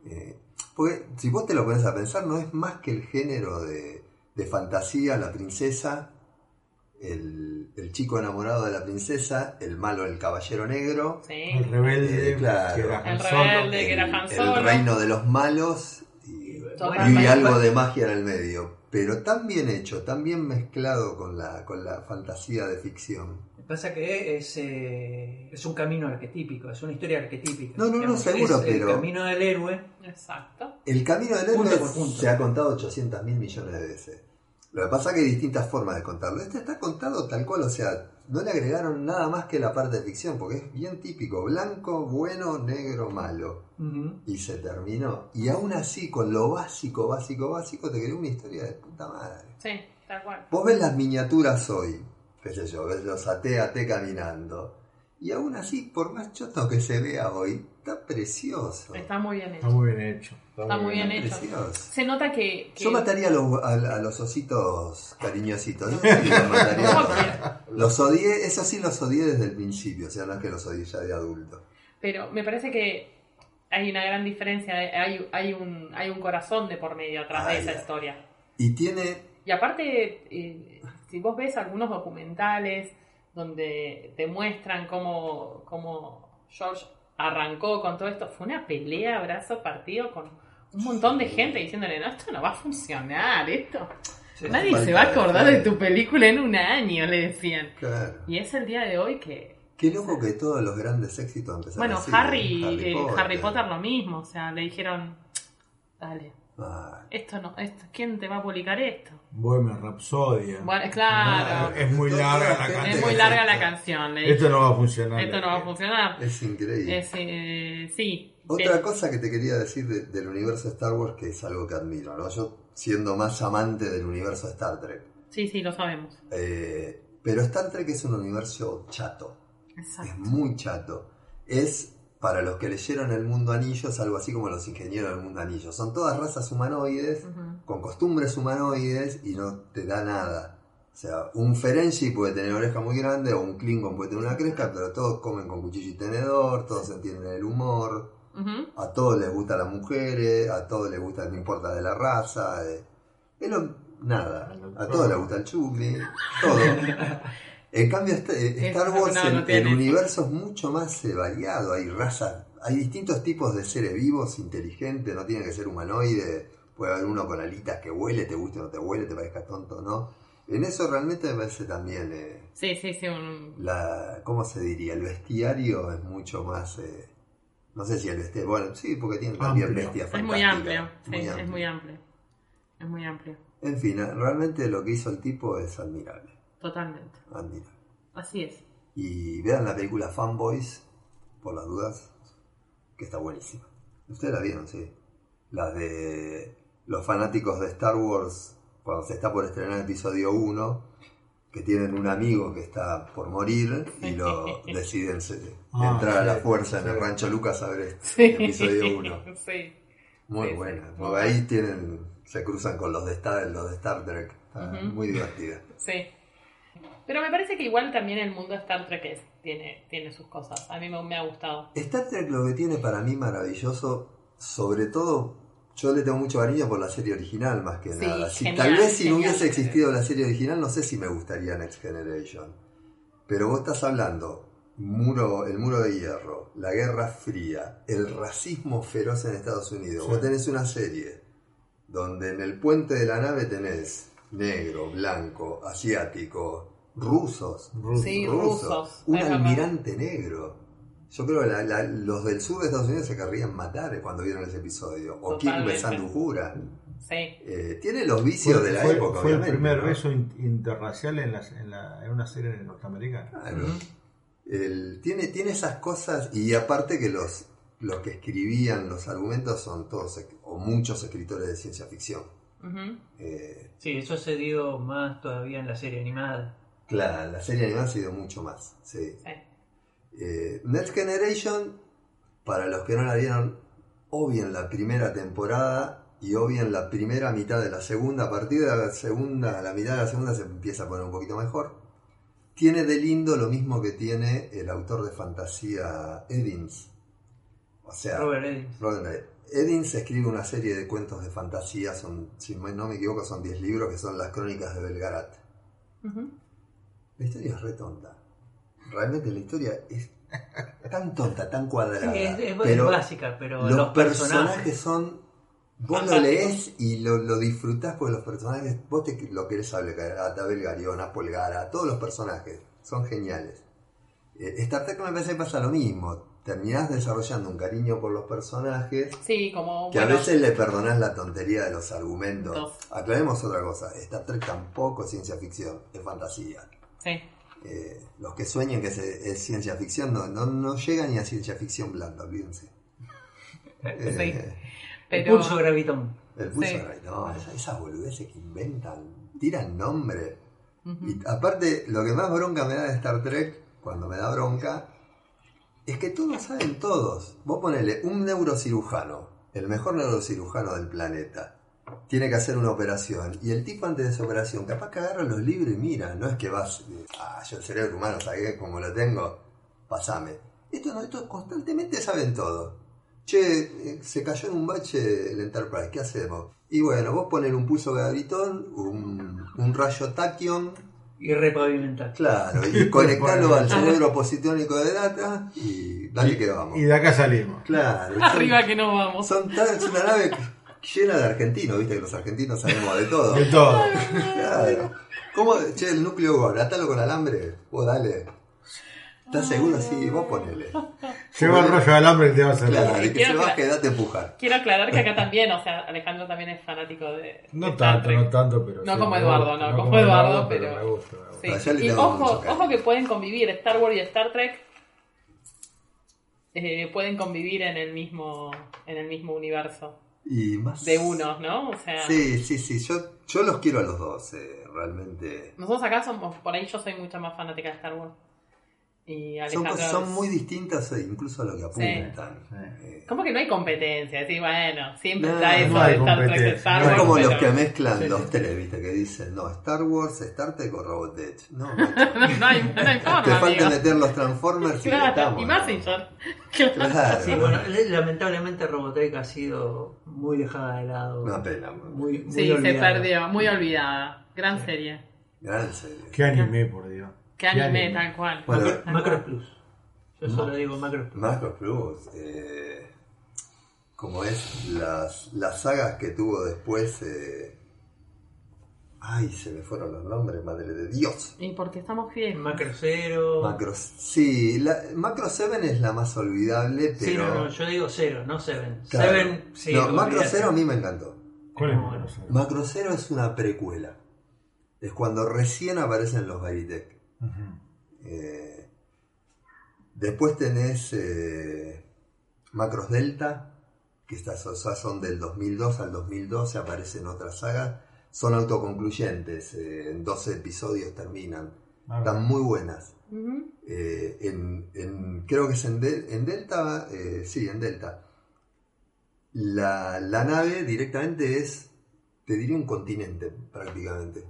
Eh, porque si vos te lo pones a pensar, no es más que el género de, de fantasía, la princesa, el, el chico enamorado de la princesa, el malo, el caballero negro, Sí. El rebelde, Eh, claro. que era El rebelde. Que era el, reino de los malos y, y algo de magia en el medio. Pero tan bien hecho, tan bien mezclado con la, con la fantasía de ficción. Pasa que es, eh, es un camino arquetípico, es una historia arquetípica. No, no, no, Digamos, seguro, es pero- El camino del héroe. Exacto. El camino del héroe Punto por punto. se ha contado 800 mil millones de veces. Lo que pasa es que hay distintas formas de contarlo. Este está contado tal cual, o sea, no le agregaron nada más que la parte de ficción, porque es bien típico, blanco, bueno, negro, malo. Y se terminó. Y aún así, con lo básico, básico, básico, te creó una historia de puta madre. Sí, tal cual. Vos ves las miniaturas hoy, qué sé yo, ves los AT, AT caminando. Y aún así, por más choto que se vea hoy, está precioso. Está muy bien Está hecho. muy bien hecho. Está muy bien hecho. Precioso. Se nota que. que- Yo mataría a los, a, a los ositos cariñositos. ¿no? Sí, los. Los odié, eso sí los odié desde el principio, o sea, no es que los odié ya de adulto. Pero me parece que hay una gran diferencia. Hay, hay, un, hay un corazón de por medio atrás de esa historia. Y tiene, Y aparte, eh, si vos ves algunos documentales donde te muestran cómo, cómo George arrancó con todo esto, fue una pelea, brazo partido, con un montón de gente diciéndole, no, esto no va a funcionar, esto. Sí. Nadie se va a acordar de tu película en un año, le decían. claro. Y es el día de hoy que... Qué loco que todos los grandes éxitos empezaron Bueno, así, Harry, ¿eh? eh, Harry Potter lo mismo, o sea, le dijeron, dale, Esto no, esto, ¿quién te va a publicar esto? Bohemian Rhapsody. Bueno, claro, Es muy larga la canción. es muy larga la canción, le Esto no va a funcionar. Esto no va a funcionar. es increíble. Es, eh, sí. Otra cosa que te quería decir de- del universo de Star Wars que es algo que admiro, ¿no? Yo siendo más amante del universo de Star Trek. Sí, sí, lo sabemos. Eh, pero Star Trek es un universo chato. Es Exacto. muy chato. Es, para los que leyeron El Mundo Anillo, es algo así como los ingenieros del Mundo Anillo. Son todas razas humanoides, con costumbres humanoides y no te da nada. O sea, un Ferengi puede tener oreja muy grande o un Klingon puede tener una cresta, pero todos comen con cuchillo y tenedor, todos entienden el humor, a todos les gustan las mujeres, a todos les gusta, no importa de la raza. eh. Es lo- nada, a todos les gusta el chugli, todo. En cambio, esta- eh, Star Wars, no, el, no el tiene. universo es mucho más eh, variado. Hay razas, hay distintos tipos de seres vivos, inteligentes, no tiene que ser humanoide. Puede haber uno con alitas que huele, te guste o no te huele, te parezca tonto o no. En eso realmente me parece también, eh, Sí, sí, sí. un- la, ¿cómo se diría? El bestiario es mucho más, eh, no sé si el bestiario, bueno, sí, porque tiene también bestias Es muy amplio. Sí, es muy amplio. Es muy amplio. En fin, eh, realmente lo que hizo el tipo es admirable, Totalmente. admirable. Así es. Y vean la película Fanboys, por las dudas, que está buenísima. Ustedes la vieron, sí. La de los fanáticos de Star Wars, cuando se está por estrenar el episodio 1, que tienen un amigo que está por morir y lo deciden Ah, entrar a la sí, fuerza en el sí. rancho Lucas a ver este Sí. episodio 1. Sí. Muy buena. Porque ahí tienen, se cruzan con los de Star, los de Star Trek. Está. Muy divertida. Sí. Pero me parece que igual también el mundo de Star Trek es- tiene, tiene sus cosas. A mí me, me ha gustado. Star Trek lo que tiene para mí maravilloso, sobre todo, yo le tengo mucho cariño por la serie original más que Sí, nada. Si, genial, tal vez si no hubiese existido la serie original, no sé si me gustaría Next Generation. Pero vos estás hablando, muro, el muro de hierro, la Guerra Fría, el racismo feroz en Estados Unidos. Sí. Vos tenés una serie donde en el puente de la nave tenés negro, blanco, asiático, rusos. Sí, rusos. un almirante negro. Yo creo que la- la- los del sur de Estados Unidos se querrían matar cuando vieron ese episodio. O Kim besando. Sí. Eh, tiene los vicios Fue, de la fue- época, fue el primer ¿no? beso in- interracial en, la- en la- en una serie norteamericana. Claro. El- tiene, tiene esas cosas y aparte que los, los que escribían los argumentos son todos o muchos escritores de ciencia ficción. Eh, Sí, eso se dio más todavía en la serie animada. Claro, la serie animada ha sido mucho más. Sí. Sí. Eh, Next Generation, para los que no la vieron, obvien la primera temporada y obvien la primera mitad de la segunda. A partir de la segunda, la mitad de la segunda se empieza a poner un poquito mejor. Tiene de lindo lo mismo que tiene el autor de fantasía Eddins. O sea, Robert Eddings. Robert Eddins escribe una serie de cuentos de fantasía, son, si no me equivoco, son 10 libros que son las crónicas de Belgarat. La historia es re tonta. Realmente la historia es tan tonta, tan cuadrada. Sí, es, es- pero básica, pero los, los, personajes, personajes. son. Vos lo lees y lo, lo disfrutás porque los personajes. Vos te, lo querés hablar a Tabel Garión, a Polgara, a todos los personajes. Son geniales. Eh, Star Trek me parece que pasa lo mismo. Terminás desarrollando un cariño por los personajes Sí, como. que a veces le perdonás la tontería de los argumentos. Dos. Aclaremos otra cosa. Star Trek tampoco es ciencia ficción, es fantasía. Sí. Eh, los que sueñen que es, es ciencia ficción no, no, no llegan ni a ciencia ficción blanda, olvídense. Eh, Sí. El pulso gravitón. El pulso Sí. no, esas, esas boludeces que inventan, tiran nombre. Y aparte, lo que más bronca me da de Star Trek, cuando me da bronca, Es que todos saben todos. Vos ponele un neurocirujano, el mejor neurocirujano del planeta. Tiene que hacer una operación. Y el tipo antes de esa operación, capaz que agarra los libros y mira. No es que vas, ah, yo el cerebro humano, ¿sabes cómo lo tengo? Pasame. Esto no, estos constantemente saben todo. Che, eh, se cayó en un bache el Enterprise, ¿qué hacemos? Y bueno, vos poner un pulso gravitón, un, un rayo tachyon, Y repavimentar. claro, y conectarlo al cerebro positónico de data y dale que vamos. Y de acá salimos. Claro, son- Arriba que nos vamos. son tan- es una nave llena de argentinos, viste que los argentinos sabemos de todo. De todo. Claro. ¿Cómo? Che, el núcleo gol, atalo con alambre. Vos dale. ¿Estás seguro? Sí, vos ponele. Lleva el rollo de alambre y te vas a hacer. Claro, y que Quiero se date a empujar. Quiero aclarar que acá también, o sea, Alejandro también es fanático de. de No Star tanto, Trek. no tanto, pero. No sí, como me Eduardo, gusta. no, como Eduardo, pero- me gusta, me gusta. Sí. Y ojo, ojo que pueden convivir Star Wars y Star Trek. eh, pueden convivir en el mismo en el mismo universo Y más. de unos, ¿no? O sea, Sí, sí, sí. Yo, yo los quiero a los dos, eh, realmente. nosotros acá somos, por ahí yo soy mucho más fanática de Star Wars. Y Son, Alejandro. son es- muy distintas eh, incluso a lo que apuntan. Sí. Eh, Como que no hay competencia, decir, bueno, siempre No, está eso no de Star Trek. Star no Wars. es como pero- los que mezclan Sí, los sí. viste, que dicen, no, Star Wars, Star Trek o Robotech. No, macho. no, hay, no hay forma, Te falta amigo. meter los Transformers y Claro, estamos. y ¿no? Massinger. Claro. Claro. Sí, bueno, le- lamentablemente Robotech ha sido muy dejada de lado. Una pena. Muy, muy Sí, se olvidada. perdió, muy olvidada. Gran serie. Gran serie. Qué anime, por Dios. Qué anime, tal cual. Bueno, Macro, Tal Macros cual. Plus. Yo solo digo Macros Plus. Macros Plus, eh, como es las, las sagas que tuvo después. eh, ay, se me fueron los nombres, madre de Dios. Y porque estamos fieles. Macro Cero. Macros, sí, la, Macro 7 es la más olvidable, pero. Sí, no, no, yo digo Cero, no Seven. Claro. Seven, sí. no, Macro. 0 a mí me encantó. ¿Cuál es. Macro Cero? Macro 0 es una precuela. Es cuando recién aparecen los Eh, después tenés eh, Macros Delta, que estas o sea, son del 2002 al 2012, aparecen otras sagas. Son autoconcluyentes, eh, en 12 episodios terminan. Ah, Están muy buenas. Eh, en, en- creo que es en Delta, eh, sí, en Delta. La, la nave directamente es, te diría, un continente prácticamente.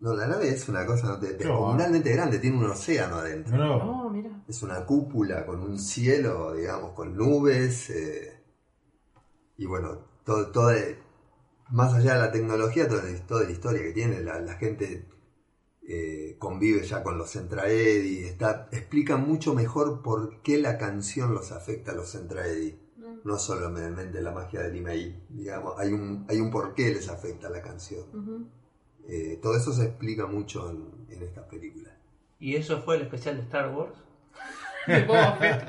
No, la nave es una cosa no, descomunalmente grande, tiene un océano adentro. No, no. Oh, mira. Es una cúpula con un cielo, digamos, con nubes. eh, y bueno, todo, todo, más allá de la tecnología, toda, la- toda la historia que tiene, la, la gente eh, convive ya con los Centraedi, está, explica mucho mejor por qué la canción los afecta a los Centraedi. No solamente la magia del email, digamos, hay un, hay un por qué les afecta la canción. Eh, todo eso se explica mucho en, en estas películas. Y eso fue el especial de Star Wars. De Boba Fett.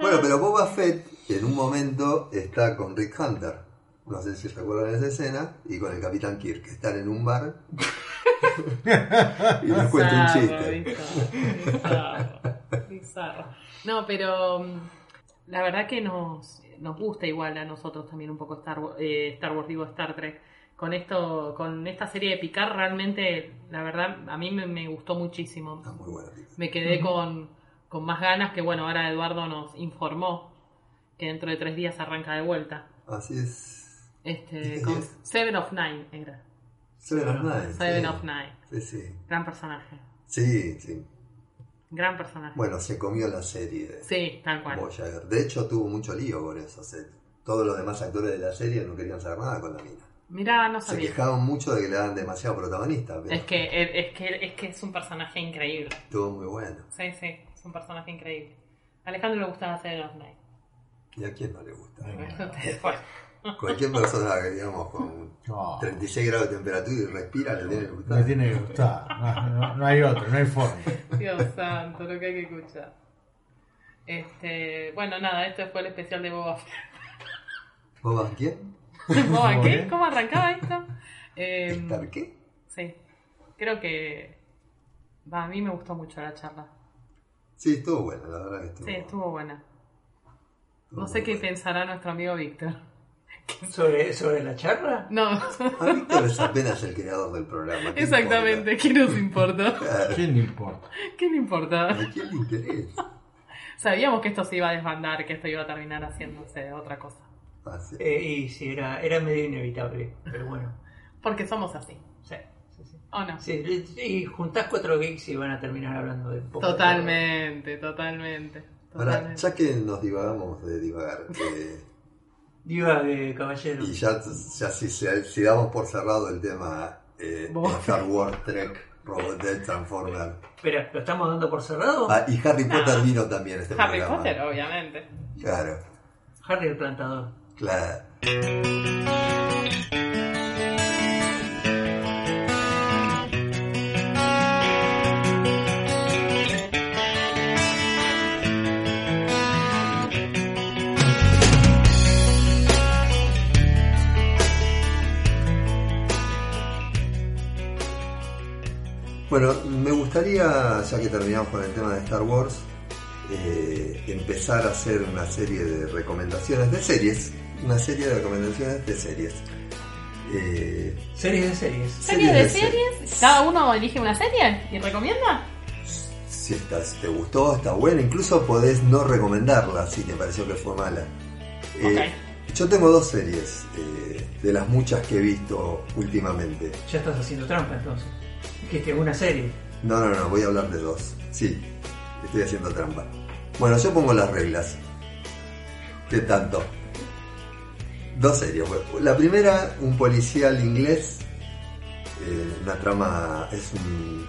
Bueno, pero Boba Fett en un momento está con Rick Hunter. No sé si recuerdan esa escena. Y con el Capitán Kirk. Están en un bar. y les cuenta un chiste. bizarro, bizarro, bizarro. No, pero mm, la verdad que nos, nos gusta igual a nosotros también un poco Star Wars, eh, Star Wars digo Star Trek. Con esto, con esta serie de Picard realmente, la verdad, a mí me, me gustó muchísimo. Está muy bueno, tío. Me quedé con, con más ganas que, bueno, ahora Eduardo nos informó que dentro de tres días arranca de vuelta. Así es. Este, con Seven of Nine era. Seven of Nine. Seven sí. of Nine. Sí, sí. Gran personaje. Sí, sí. Gran personaje. Bueno, se comió la serie de Sí, tal cual. Voyager. De hecho, tuvo mucho lío con eso. todos los demás actores de la serie no querían saber nada con la mina. Mirá, no Se sabía. quejaban mucho de que le daban demasiado protagonista. Pero Es que, es que es que es un personaje increíble. estuvo muy bueno. Sí, sí, es un personaje increíble. A Alejandro le gustaba hacer of Night. ¿Y a quién no le gusta? Cualquier persona que digamos con No, 36 grados de temperatura y respira le tiene que gustar. me tiene que gustar. No, no- no hay otro, no hay forma. Dios santo, lo que hay que escuchar. Este, bueno, nada, este fue el especial de Boba Fett. ¿Boba quién? ¿Boba Muy qué? ¿Cómo arrancaba esto? Eh, ¿Star qué? sí, creo que va, a mí me gustó mucho la charla. Sí, estuvo bueno, la verdad que estuvo. Sí, estuvo buena. estuvo No sé qué bueno. pensará nuestro amigo Víctor. ¿Sobre, sobre la charla? No, A Víctor es apenas el creador del programa. ¿qué exactamente, ¿qué nos importa? importa? Claro, ¿Quién le importa? ¿Qué le importa? ¿A quién le interesa? Sabíamos que esto se iba a desbandar, que esto iba a terminar haciéndose otra cosa. Así. Eh, y sí, era, era medio inevitable, pero bueno. Porque somos así. Sí, sí, sí. ¿O no? Sí, y juntás cuatro geeks y van a terminar hablando de poco. Totalmente, totalmente. Ahora, ya que nos divagamos de divagar, eh, Diva de caballero. y ya, ya si, si- damos por cerrado el tema eh. Star Wars, Trek, Robotech, Transformer. Espera, ¿lo estamos dando por cerrado? Ah, y Harry No. Potter vino también este Harry programa. Potter, obviamente. Claro, Harry el plantador. Bueno, me gustaría, ya que terminamos con el tema de Star Wars, eh, empezar a hacer una serie de recomendaciones de series. Una serie de recomendaciones de series. Eh, Series de series. ¿Series de Series de series? ¿Cada uno elige una serie y recomienda? si, está- si te gustó, está buena. Incluso podés no recomendarla si te pareció que fue mala. Eh, Yo tengo dos series eh, de las muchas que he visto últimamente. Ya estás haciendo trampa entonces. Dijiste una serie. No, no, no, voy a hablar de dos. Sí, estoy haciendo trampa. Bueno, yo pongo las reglas. ¿Qué tanto? Dos series. La primera, un policial inglés. eh, una trama, es un.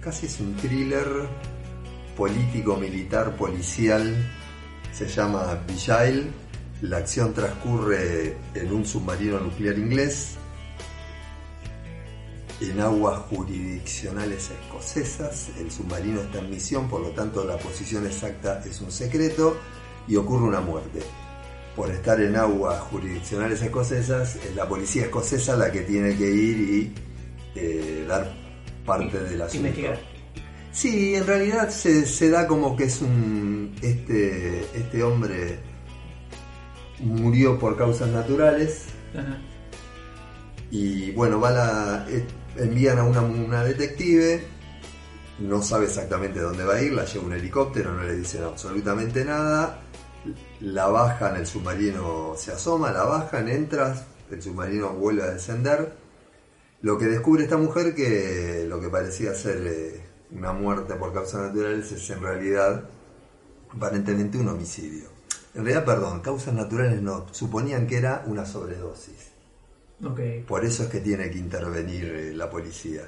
casi es un thriller político, militar, policial. Se llama Vigile. La acción transcurre en un submarino nuclear inglés en aguas jurisdiccionales escocesas. El submarino está en misión, por lo tanto la posición exacta es un secreto y ocurre una muerte. Por estar en aguas jurisdiccionales escocesas, es la policía escocesa la que tiene que ir y eh, dar parte del asunto. Investigar. Sí, en realidad se, se da como que es un. Este, este hombre murió por causas naturales Ajá. y bueno, va la, eh, envían a una, una detective, no sabe exactamente dónde va a ir, la lleva un helicóptero, no le dicen absolutamente nada, la bajan, el submarino se asoma, la bajan, entras, el submarino vuelve a descender. Lo que descubre esta mujer que lo que parecía ser eh, una muerte por causas naturales es en realidad aparentemente un homicidio. En realidad, perdón, causas naturales no, suponían que era una sobredosis. Ok. Por eso es que tiene que intervenir eh, la policía.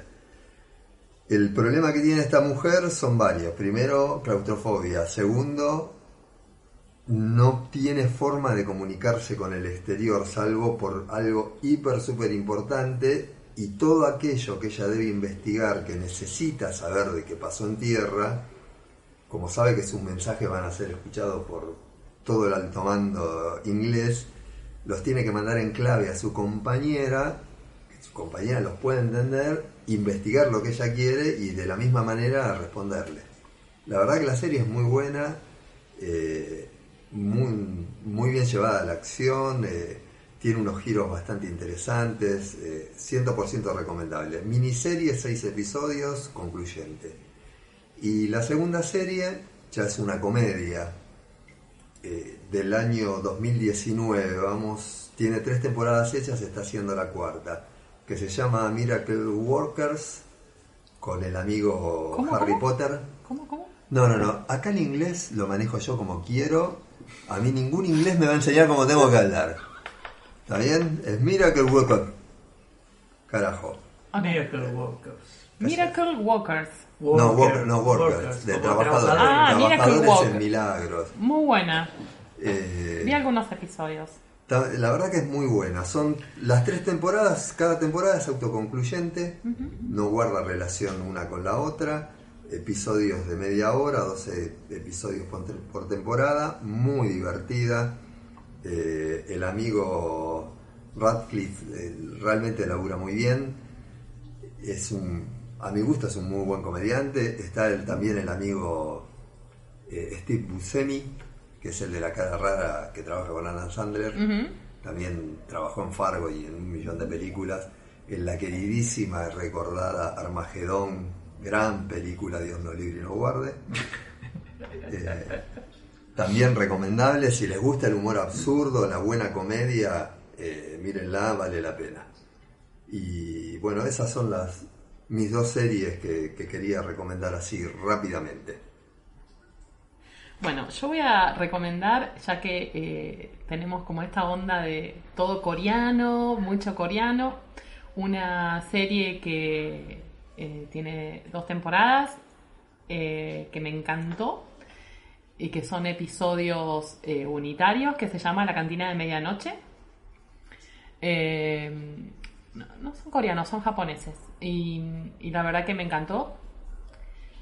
El problema que tiene esta mujer son varios. Primero, claustrofobia. Segundo, no tiene forma de comunicarse con el exterior, salvo por algo hiper, súper importante. Y todo aquello que ella debe investigar, que necesita saber de qué pasó en tierra, como sabe que sus mensajes van a ser escuchados por todo el alto mando inglés, los tiene que mandar en clave a su compañera, que su compañera los puede entender, investigar lo que ella quiere y de la misma manera responderle. La verdad que la serie es muy buena, eh, muy, muy bien llevada a la acción, eh, tiene unos giros bastante interesantes, eh, 100% recomendable. Miniserie, 6 episodios, concluyente. Y la segunda serie ya es una comedia eh, del año 2019, vamos, tiene tres temporadas hechas, está haciendo la cuarta, que se llama Miracle Workers, con el amigo ¿Cómo, Harry cómo? Potter. ¿Cómo, cómo? No, no, no, acá el inglés lo manejo yo como quiero, a mí ningún inglés me va a enseñar cómo tengo que hablar. ¿Está bien? Es Miracle Workers. Carajo. Miracle Workers. Miracle Walkers. no, work- no workers, de trabajadores. Ah, Miracle trabajadores Worker. en milagros. Muy buena. Eh, Vi algunos episodios. La verdad que es muy buena. Son las tres temporadas, cada temporada es autoconcluyente, no guarda relación una con la otra. Episodios de media hora, 12 episodios por, te- por temporada, muy divertida. Eh, el amigo Radcliffe eh, realmente labura muy bien. Es un, a mi gusto es un muy buen comediante. Está el- también el amigo eh, Steve Buscemi, que es el de la cara rara que trabaja con Alan Sandler. También trabajó en Fargo y en un millón de películas. En la queridísima y recordada Armagedón, gran película, Dios no libre y no guarde. Eh, También recomendable, si les gusta el humor absurdo, la buena comedia, eh, mírenla, vale la pena. Y bueno, esas son las mis dos series que, que quería recomendar así rápidamente. Bueno, yo voy a recomendar, ya que eh, tenemos como esta onda de todo coreano, mucho coreano, una serie que eh, tiene dos temporadas, eh, que me encantó, y que son episodios unitarios, que se llama La Cantina de Medianoche. No, son coreanos, son japoneses. Y, la verdad que me encantó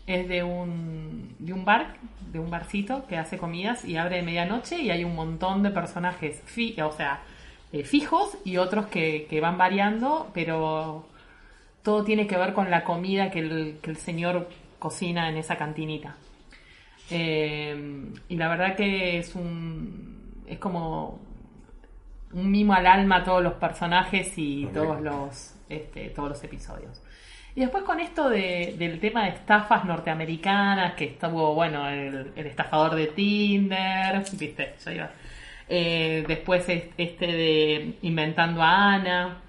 es de un, de un bar, de un barcito que hace comidas y abre de medianoche y hay un montón de personajes, o sea, eh, fijos y otros que, van variando, pero todo tiene que ver con la comida que el, que el señor cocina en esa cantinita. Eh, y la verdad que es un es como un mimo al alma todos los personajes y todos los este, todos los episodios. Y después con esto de, del tema de estafas norteamericanas, que estuvo, bueno, el, estafador de Tinder, viste, yo iba. Eh, después este de Inventando a Ana.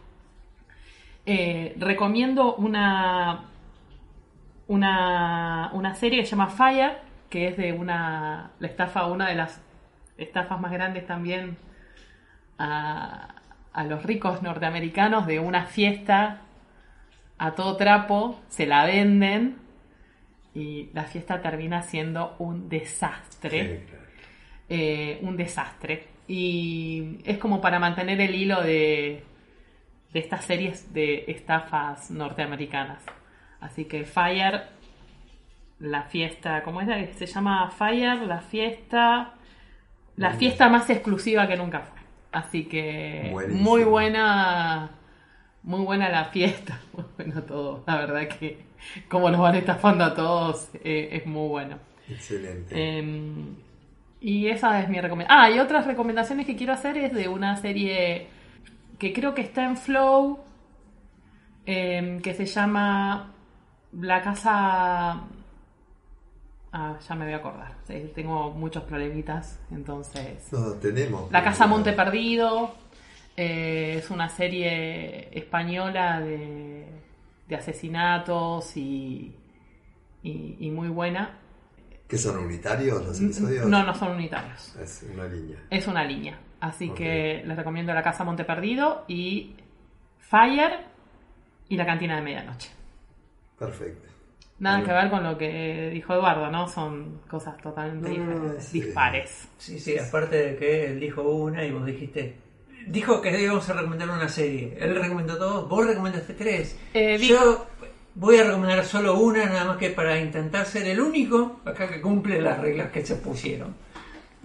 Eh, recomiendo una, una, una serie que se llama Fire, que es de una, la estafa, una de las estafas más grandes también a, a los ricos norteamericanos de una fiesta a todo trapo, se la venden y la fiesta termina siendo un desastre. Eh, un desastre. Y es como para mantener el hilo de, de estas series de estafas norteamericanas. Así que Fire, la fiesta, ¿cómo es? Se llama Fire, la fiesta, la fiesta más exclusiva que nunca fue. Así que muy buena muy buena la fiesta, muy bueno todo. La verdad que como nos van estafando a todos eh, es muy bueno. Excelente. Em, y esa es mi recomendación. Ah, y otras recomendaciones que quiero hacer es de una serie que creo que está en Flow, em, que se llama La Casa... Ah, ya me voy a acordar. tengo muchos problemitas, entonces... No, tenemos. La Casa Monte Perdido. Eh, es una serie española de, asesinatos y, y, muy buena. ¿Que son unitarios los episodios? No, no son unitarios. Es una línea. Es una línea. Así que les recomiendo La Casa Monte Perdido y Fire y La Cantina de Medianoche. Perfecto. Nada que ver con lo que dijo Eduardo, ¿no? Son cosas totalmente dispares. Sí, sí, aparte de que él dijo una y vos dijiste dijo que íbamos a recomendar una serie. Él recomendó dos, vos recomendaste tres. Eh, Yo voy a recomendar solo una, nada más que para intentar ser el único acá que cumple las reglas que se pusieron.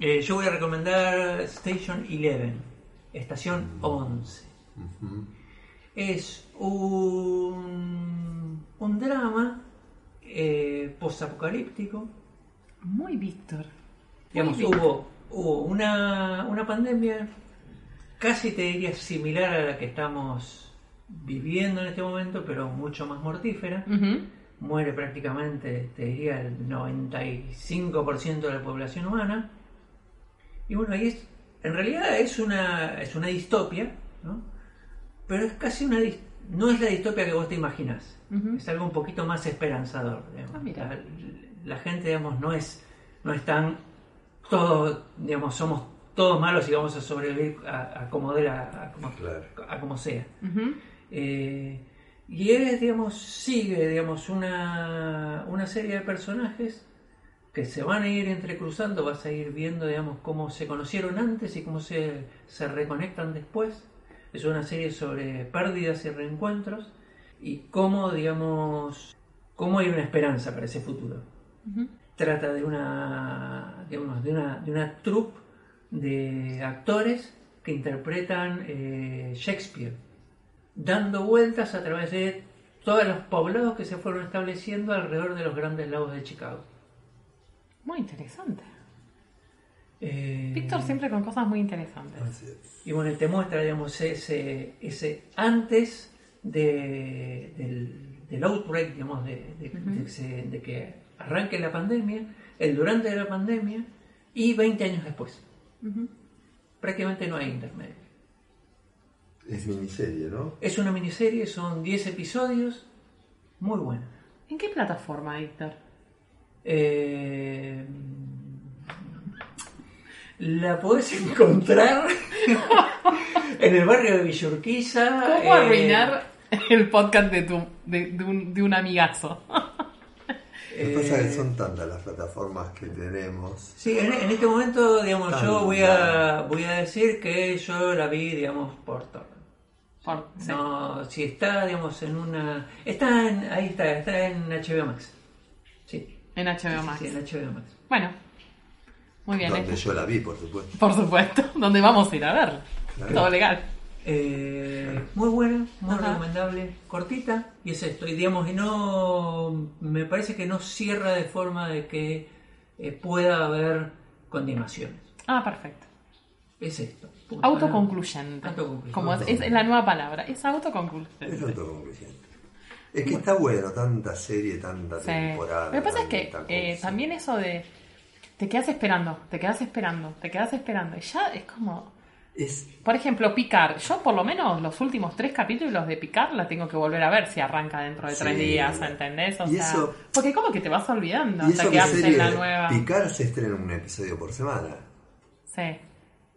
Eh, yo voy a recomendar Station 11, Estación 11. Es un, un drama eh, postapocalíptico. Muy Víctor. Digamos, hubo, hubo una, una pandemia casi te diría similar a la que estamos viviendo en este momento, pero mucho más mortífera. Muere prácticamente, te diría, el 95% de la población humana. Y bueno, ahí es, en realidad es una, es una distopia, ¿no? Pero es casi una no es la distopia que vos te imaginas. Es algo un poquito más esperanzador. Ah, la, la, gente, digamos, no es, no es tan todo, digamos, somos todos malos y vamos a sobrevivir a, como, a, como, sea. Eh, y él, digamos, sigue, digamos, una, una serie de personajes que se van a ir entrecruzando, vas a ir viendo, digamos, cómo se conocieron antes y cómo se, se reconectan después. Es una serie sobre pérdidas y reencuentros y cómo, digamos, cómo hay una esperanza para ese futuro. Trata de una, digamos, de una, de una troupe de actores que interpretan eh, Shakespeare, dando vueltas a través de todos los poblados que se fueron estableciendo alrededor de los grandes lagos de Chicago. Muy interesante. Eh, Víctor siempre con cosas muy interesantes. Y bueno, te muestra, digamos, ese, ese antes de, del, outbreak, digamos, de, de, que arranque la pandemia, el durante de la pandemia y 20 años después. Prácticamente no hay intermedio. Es miniserie, ¿no? Es una miniserie, son 10 episodios, muy buena. ¿En qué plataforma, Víctor? Eh, la podés encontrar en el barrio de Villurquiza. ¿Cómo eh, arruinar el podcast de, tu, de, de un, de un amigazo? Lo que pasa es eh, que son tantas las plataformas que tenemos. Sí, en, en este momento, digamos, yo voy a, voy a decir que yo la vi, digamos, por torrent. Por- sí. No, si está, digamos, en una... Está en, ahí está, está en HBO Max. En HBO Max. sí, en HBO Max. Bueno, muy bien. Donde eh. yo la vi, por supuesto. Por supuesto, donde vamos a ir a ver. Claro. Todo legal. Eh, muy buena, muy Ajá. recomendable, cortita, y es esto. Y digamos, y no. Me parece que no cierra de forma de que eh, pueda haber continuaciones. Ah, perfecto. Es esto. Autoconcluyente. Autoconcluyente. Como es, es la nueva palabra. Es autoconcluyente. Es autoconcluyente. Es que está bueno, tanta serie, tanta Sí. temporada. Lo que pasa es que eh, también eso de te quedas esperando, te quedas esperando, te quedas esperando. Y ya es como, Es, por ejemplo, Picar. Yo por lo menos los últimos tres capítulos de Picar la tengo que volver a ver si arranca dentro de tres días, ¿entendés? O sea, eso- porque como que te vas olvidando hasta que hacen la nueva. Picar se estrena un episodio por semana. Sí,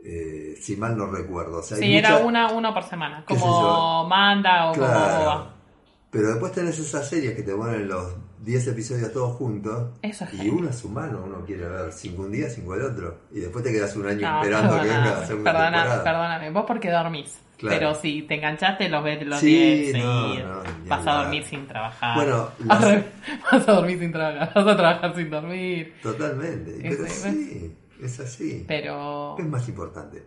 eh, si mal no recuerdo. O sea, sí era una, uno por semana, como. Manda o como. Boba. Pero después tenés esas series que te ponen los 10 episodios todos juntos. Eso es y uno es humano, uno quiere ver 5 un día, 5 el otro. Y después te quedas un año No, esperando que venga la perdóname, segunda perdona- temporada. perdóname, vos porque dormís. Claro. Pero si te enganchaste, los ves los Sí, 10 no, seguidos. no, ni vas a dormir sin trabajar. Bueno, las- vas a dormir sin trabajar. Vas a trabajar sin dormir. Totalmente. Pero Ese, sí, es así. Pero ¿Qué es más importante?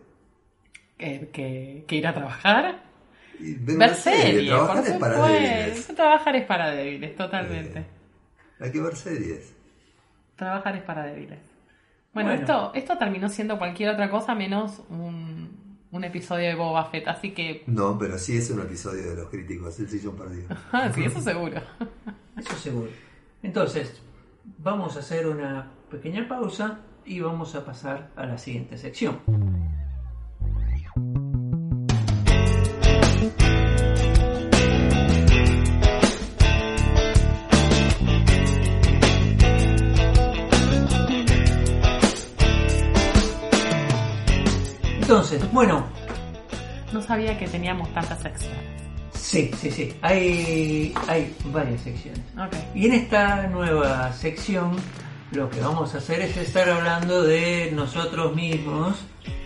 que, que- que ir a trabajar. Ver una serie. Trabajar es para débiles. Trabajar es para débiles, totalmente. Eh. Hay que ver series. Trabajar es para débiles. Bueno, Bueno. Esto, esto terminó siendo cualquier otra cosa menos un, un episodio de Boba Fett, así que... No, pero sí es un episodio de los críticos, El Sillón Perdido. Ah, sí, eso seguro. Eso seguro. Entonces, vamos a hacer una pequeña pausa y vamos a pasar a la siguiente sección. Entonces, bueno, No sabía que teníamos tantas secciones. sí, sí, sí, hay, hay varias secciones. Ok. Y en esta nueva sección lo que vamos a hacer es estar hablando de nosotros mismos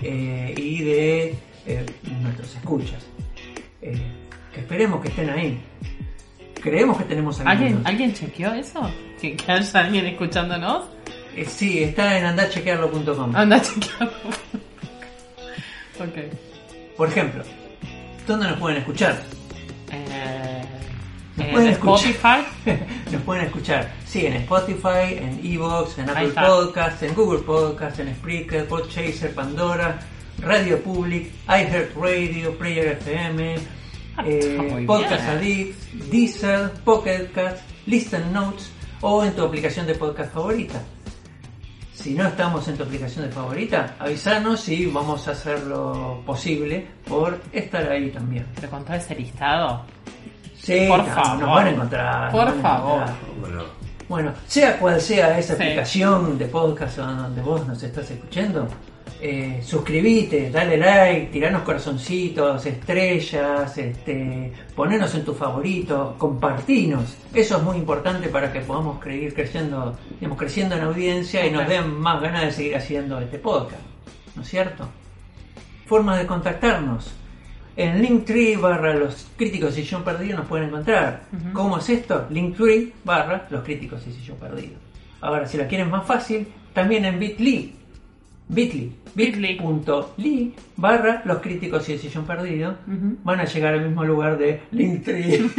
eh, y de eh, nuestros escuchas. Eh, que esperemos que estén ahí. Creemos que tenemos ¿Alguien. ¿Alguien chequeó eso? ¿Que, que haya alguien escuchándonos? Eh, sí, está en andachequearlo.com. Anda a chequearlo. ok. Por ejemplo, ¿dónde nos pueden escuchar? Eh, ¿Nos en pueden escuchar? Spotify. Nos pueden escuchar, sí, en Spotify, en Evox, en Apple. Podcasts, en Google Podcasts, en Spreaker, Podchaser, Pandora, Radio Public, iHeartRadio, Player FM, Ah, eh, muy Podcast. Addict, Deezer, Pocket Cast, Listen Notes o en tu aplicación de podcast favorita. Si no estamos en tu aplicación de favorita, avisanos y vamos a hacer lo posible por estar ahí también. Pero con todo ese listado. Sí, Por no, favor. nos van a encontrar. Por favor. encontrar. Bueno, Bueno, sea cual sea esa Sí. aplicación de podcast donde vos nos estás escuchando, eh, suscribite, dale like, tiranos corazoncitos, estrellas, este, ponenos en tu favorito, compartinos. Eso es muy importante para que podamos seguir creciendo, digamos, creciendo en audiencia y nos den más ganas de seguir haciendo este podcast. ¿No es cierto? Formas de contactarnos. En Linktree barra los críticos y yo perdido nos pueden encontrar. Ujú. ¿Cómo es esto? Linktree barra los críticos y yo perdido. Ahora, si la quieren más fácil, también en Bitly. Bitly. Bitly. Barra los críticos y el sillón perdido. Van a llegar al mismo lugar de Linktree.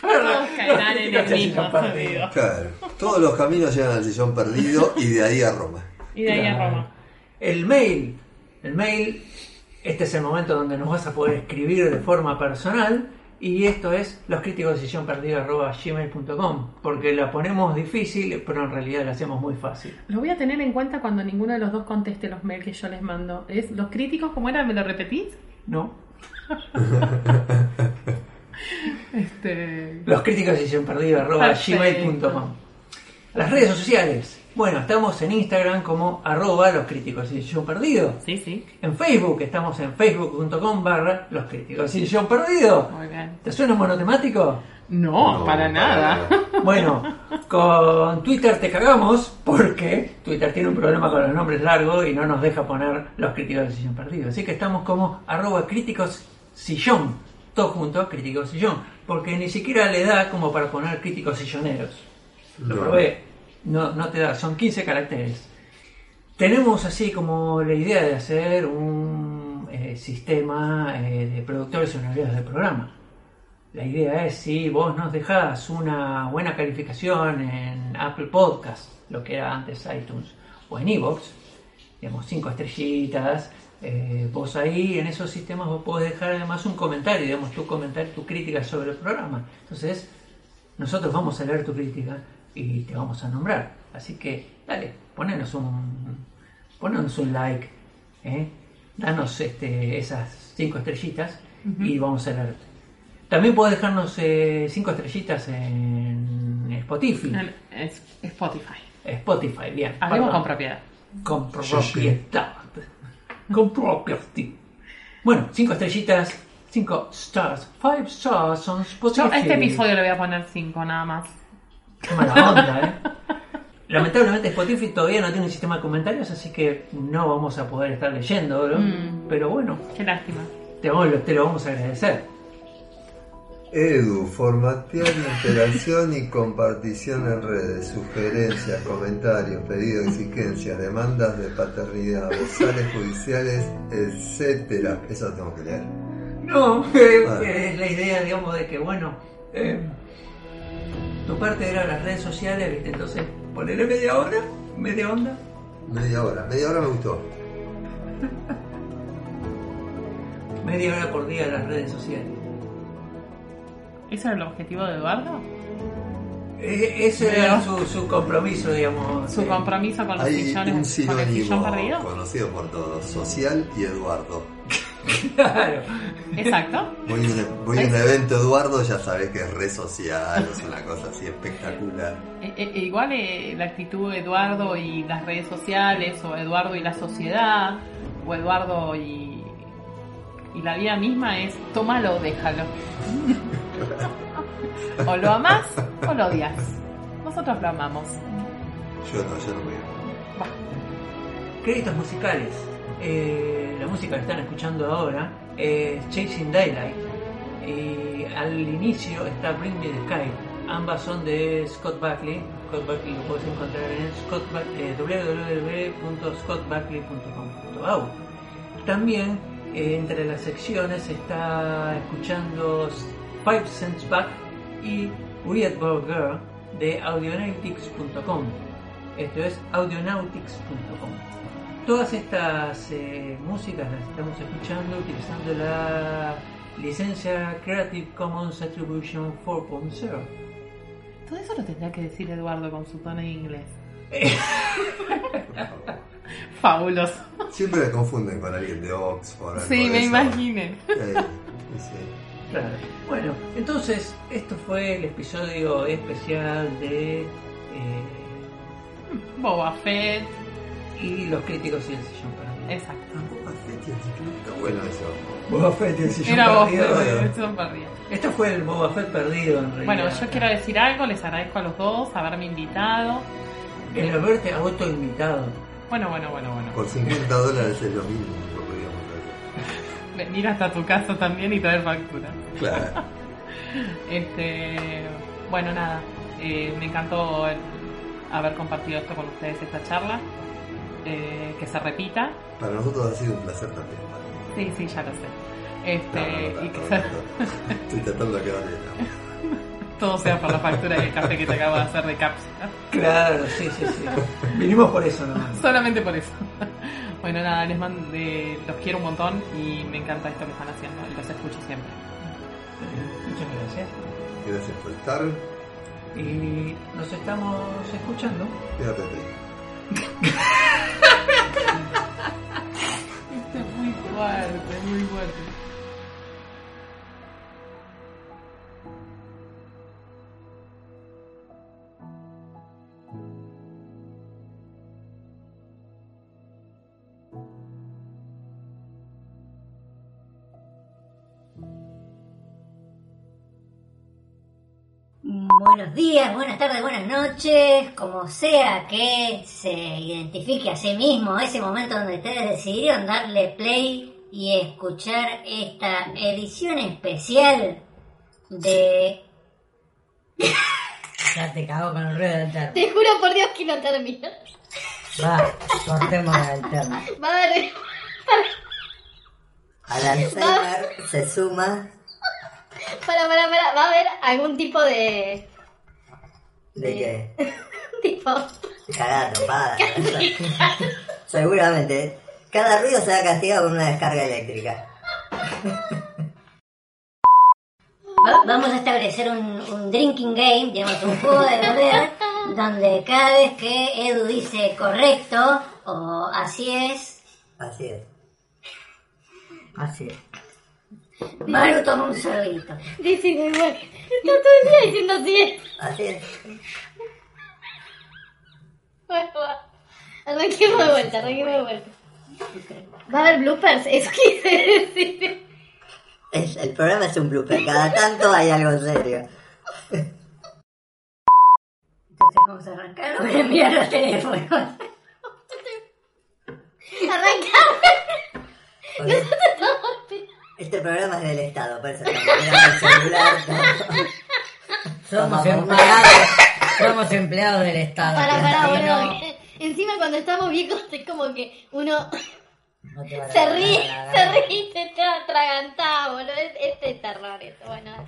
Todos caerán en el Críticos y mismo Sillón Perdido. sentido. claro. Todos los caminos llegan al Sillón Perdido y de ahí a Roma. Y de ahí a. Roma. El mail. El mail, este es el momento donde nos vas a poder escribir de forma personal Y esto es los críticos de sillón gmail.com porque la ponemos difícil, pero en realidad la hacemos muy fácil. Lo voy a tener en cuenta cuando ninguno de los dos conteste los mails que yo les mando. ¿Es los críticos? ¿Cómo era? ¿Me lo repetís? ¿No? Este... Los críticos de sillón gmail.com Las redes sociales. Bueno, estamos en Instagram como arroba los críticos de sillón perdido. Sí, sí. En Facebook estamos en facebook.com barra los críticos de sillón perdido. Muy bien. ¿Te suena monotemático? No, No, para nada. Bueno, con Twitter te cagamos porque Twitter tiene un problema con los nombres largos y no nos deja poner los críticos de sillón perdido. Así que estamos como arroba críticos sillón, todo junto, críticos sillón, porque ni siquiera le da como para poner críticos silloneros. Lo No. probé, no, no te da, son 15 caracteres. Tenemos así como la idea de hacer un eh, sistema eh, de productores honorarios de programa. La idea es si vos nos dejás una buena calificación en Apple Podcast, lo que era antes iTunes, o en Evox, digamos cinco estrellitas, eh, vos ahí en esos sistemas vos podés dejar además un comentario, digamos tu comentario, tu crítica sobre el programa. Entonces, nosotros vamos a leer tu crítica y te vamos a nombrar. Así que, dale, ponenos un, ponenos un like, ¿eh? danos este, esas cinco estrellitas y vamos a leerte. También podés dejarnos eh, cinco estrellitas en Spotify. En- Spotify. Spotify, bien. Hablemos con propiedad. Con Sí, sí. propiedad. Con propiedad. Bueno, cinco estrellitas, cinco stars, five stars on Spotify. Yo a este episodio le voy a poner 5 nada más. Qué mala onda, ¿eh? Lamentablemente Spotify todavía no tiene un sistema de comentarios, así que no vamos a poder estar leyendo, ¿no? Mm. Pero bueno, Qué lástima. te, vamos- te lo vamos a agradecer. Edu, formatear interacción y compartición en redes, sugerencias, comentarios, pedidos, exigencias, demandas de paternidad, bozales judiciales, etcétera. Eso lo tengo que leer. No, eh, Ah. es la idea, digamos, de que, bueno, eh, tu parte era las redes sociales, ¿viste? Entonces, ponele media hora, media onda. Media hora, media hora me gustó. Media hora por día en las redes sociales. ¿Ese era el objetivo de Eduardo? Eh, ese era su, su compromiso, digamos. Su eh, compromiso con los Hay sillones, un con el sillón sinónimo perdido. conocido por todos, social y Eduardo. Claro. Exacto. Voy a un, voy a un evento Eduardo, ya sabes que es re social, es una cosa así espectacular. E- e- igual eh, la actitud de Eduardo y las redes sociales, o Eduardo y la sociedad, o Eduardo y, y la vida misma es tómalo o déjalo. o lo amás o lo odias. Nosotros lo amamos. Yo no, yo no veo. Bah, Créditos musicales. Eh, la música que están escuchando ahora es Chasing Daylight. Y al inicio está Bring Me the Sky. Ambas son de Scott Buckley. Scott Buckley lo puedes encontrar en eh, www.scottbuckley.com.au. También eh, entre las secciones está escuchando Five Cents Back y Weird Girl de audionautics.com. Esto es audionautics.com. Todas estas eh, músicas las estamos escuchando utilizando la licencia Creative Commons Attribution 4.0. todo eso lo tendría que decir Eduardo con su tono de inglés. Fabuloso. Siempre me confunden con alguien de Oxford. algo Sí, me. Eh, sí. Claro. Bueno, entonces esto fue el episodio especial de eh, Boba Fett. Y los críticos y el sillón perdido. Exacto. Está bueno eso. Boba Fett y el sillón Era Boba perdido. Fett. Esto fue el Boba Fett perdido en realidad. Bueno, yo quiero decir algo, les agradezco a los dos haberme invitado. El haberte autoinvitado. Bueno, bueno, bueno, bueno. Por 50 dólares es lo mínimo que podríamos hacer. Venir hasta tu casa también y traer factura. Claro. Este, bueno, nada, eh, me encantó el haber compartido esto con ustedes, esta charla. Eh, que se repita. Para nosotros ha sido un placer también. Sí, sí, ya lo sé. Este, No, no, no, y que no, se- no, no. Estoy tratando de quedar bien. todo sea por la factura del café que te acabo de hacer de cápsula. Claro, sí, sí, sí. Vinimos por eso nomás. Solamente por eso. Bueno, nada, les mando, los quiero un montón y me encanta esto que están haciendo y los escucho siempre. Muchas gracias. Gracias por estar. Y nos estamos escuchando. Quédate Buenos días, buenas tardes, buenas noches, como sea que se identifique a sí mismo ese momento donde ustedes decidieron darle play y escuchar esta edición especial de... Ya te cago con el ruido del termo. Te juro por Dios que no termina. Va, cortemos el termo. Va a haber. Al Alzheimer se suma Para, para, para. Va a haber algún tipo de. de que tipo. cagada tropada. Seguramente. Cada ruido se va castigado con una descarga eléctrica. Va- Vamos a establecer un, un drinking game, digamos, un juego de beber, donde cada vez que Edu dice correcto o así es, Así es. Así es. Maru toma un sorbito. Dice igual. Está todo el día diciendo así es. Así es. Bueno, va. Arranquemos de vuelta, arranquemos de vuelta. Va a haber bloopers, eso quise decir. Es- el programa es un blooper. Cada tanto hay algo serio. Entonces vamos a arrancar, voy a enviar los teléfonos. Arrancamos. Porque este programa es del Estado, por eso tenemos el celular. Somos empleados, somos empleados del Estado. Para, para, argentino. Encima cuando estamos viejos es como que uno No te van a se ríe, se ríe y se te atraganta, boludo. Es, es de terror eso. Bueno,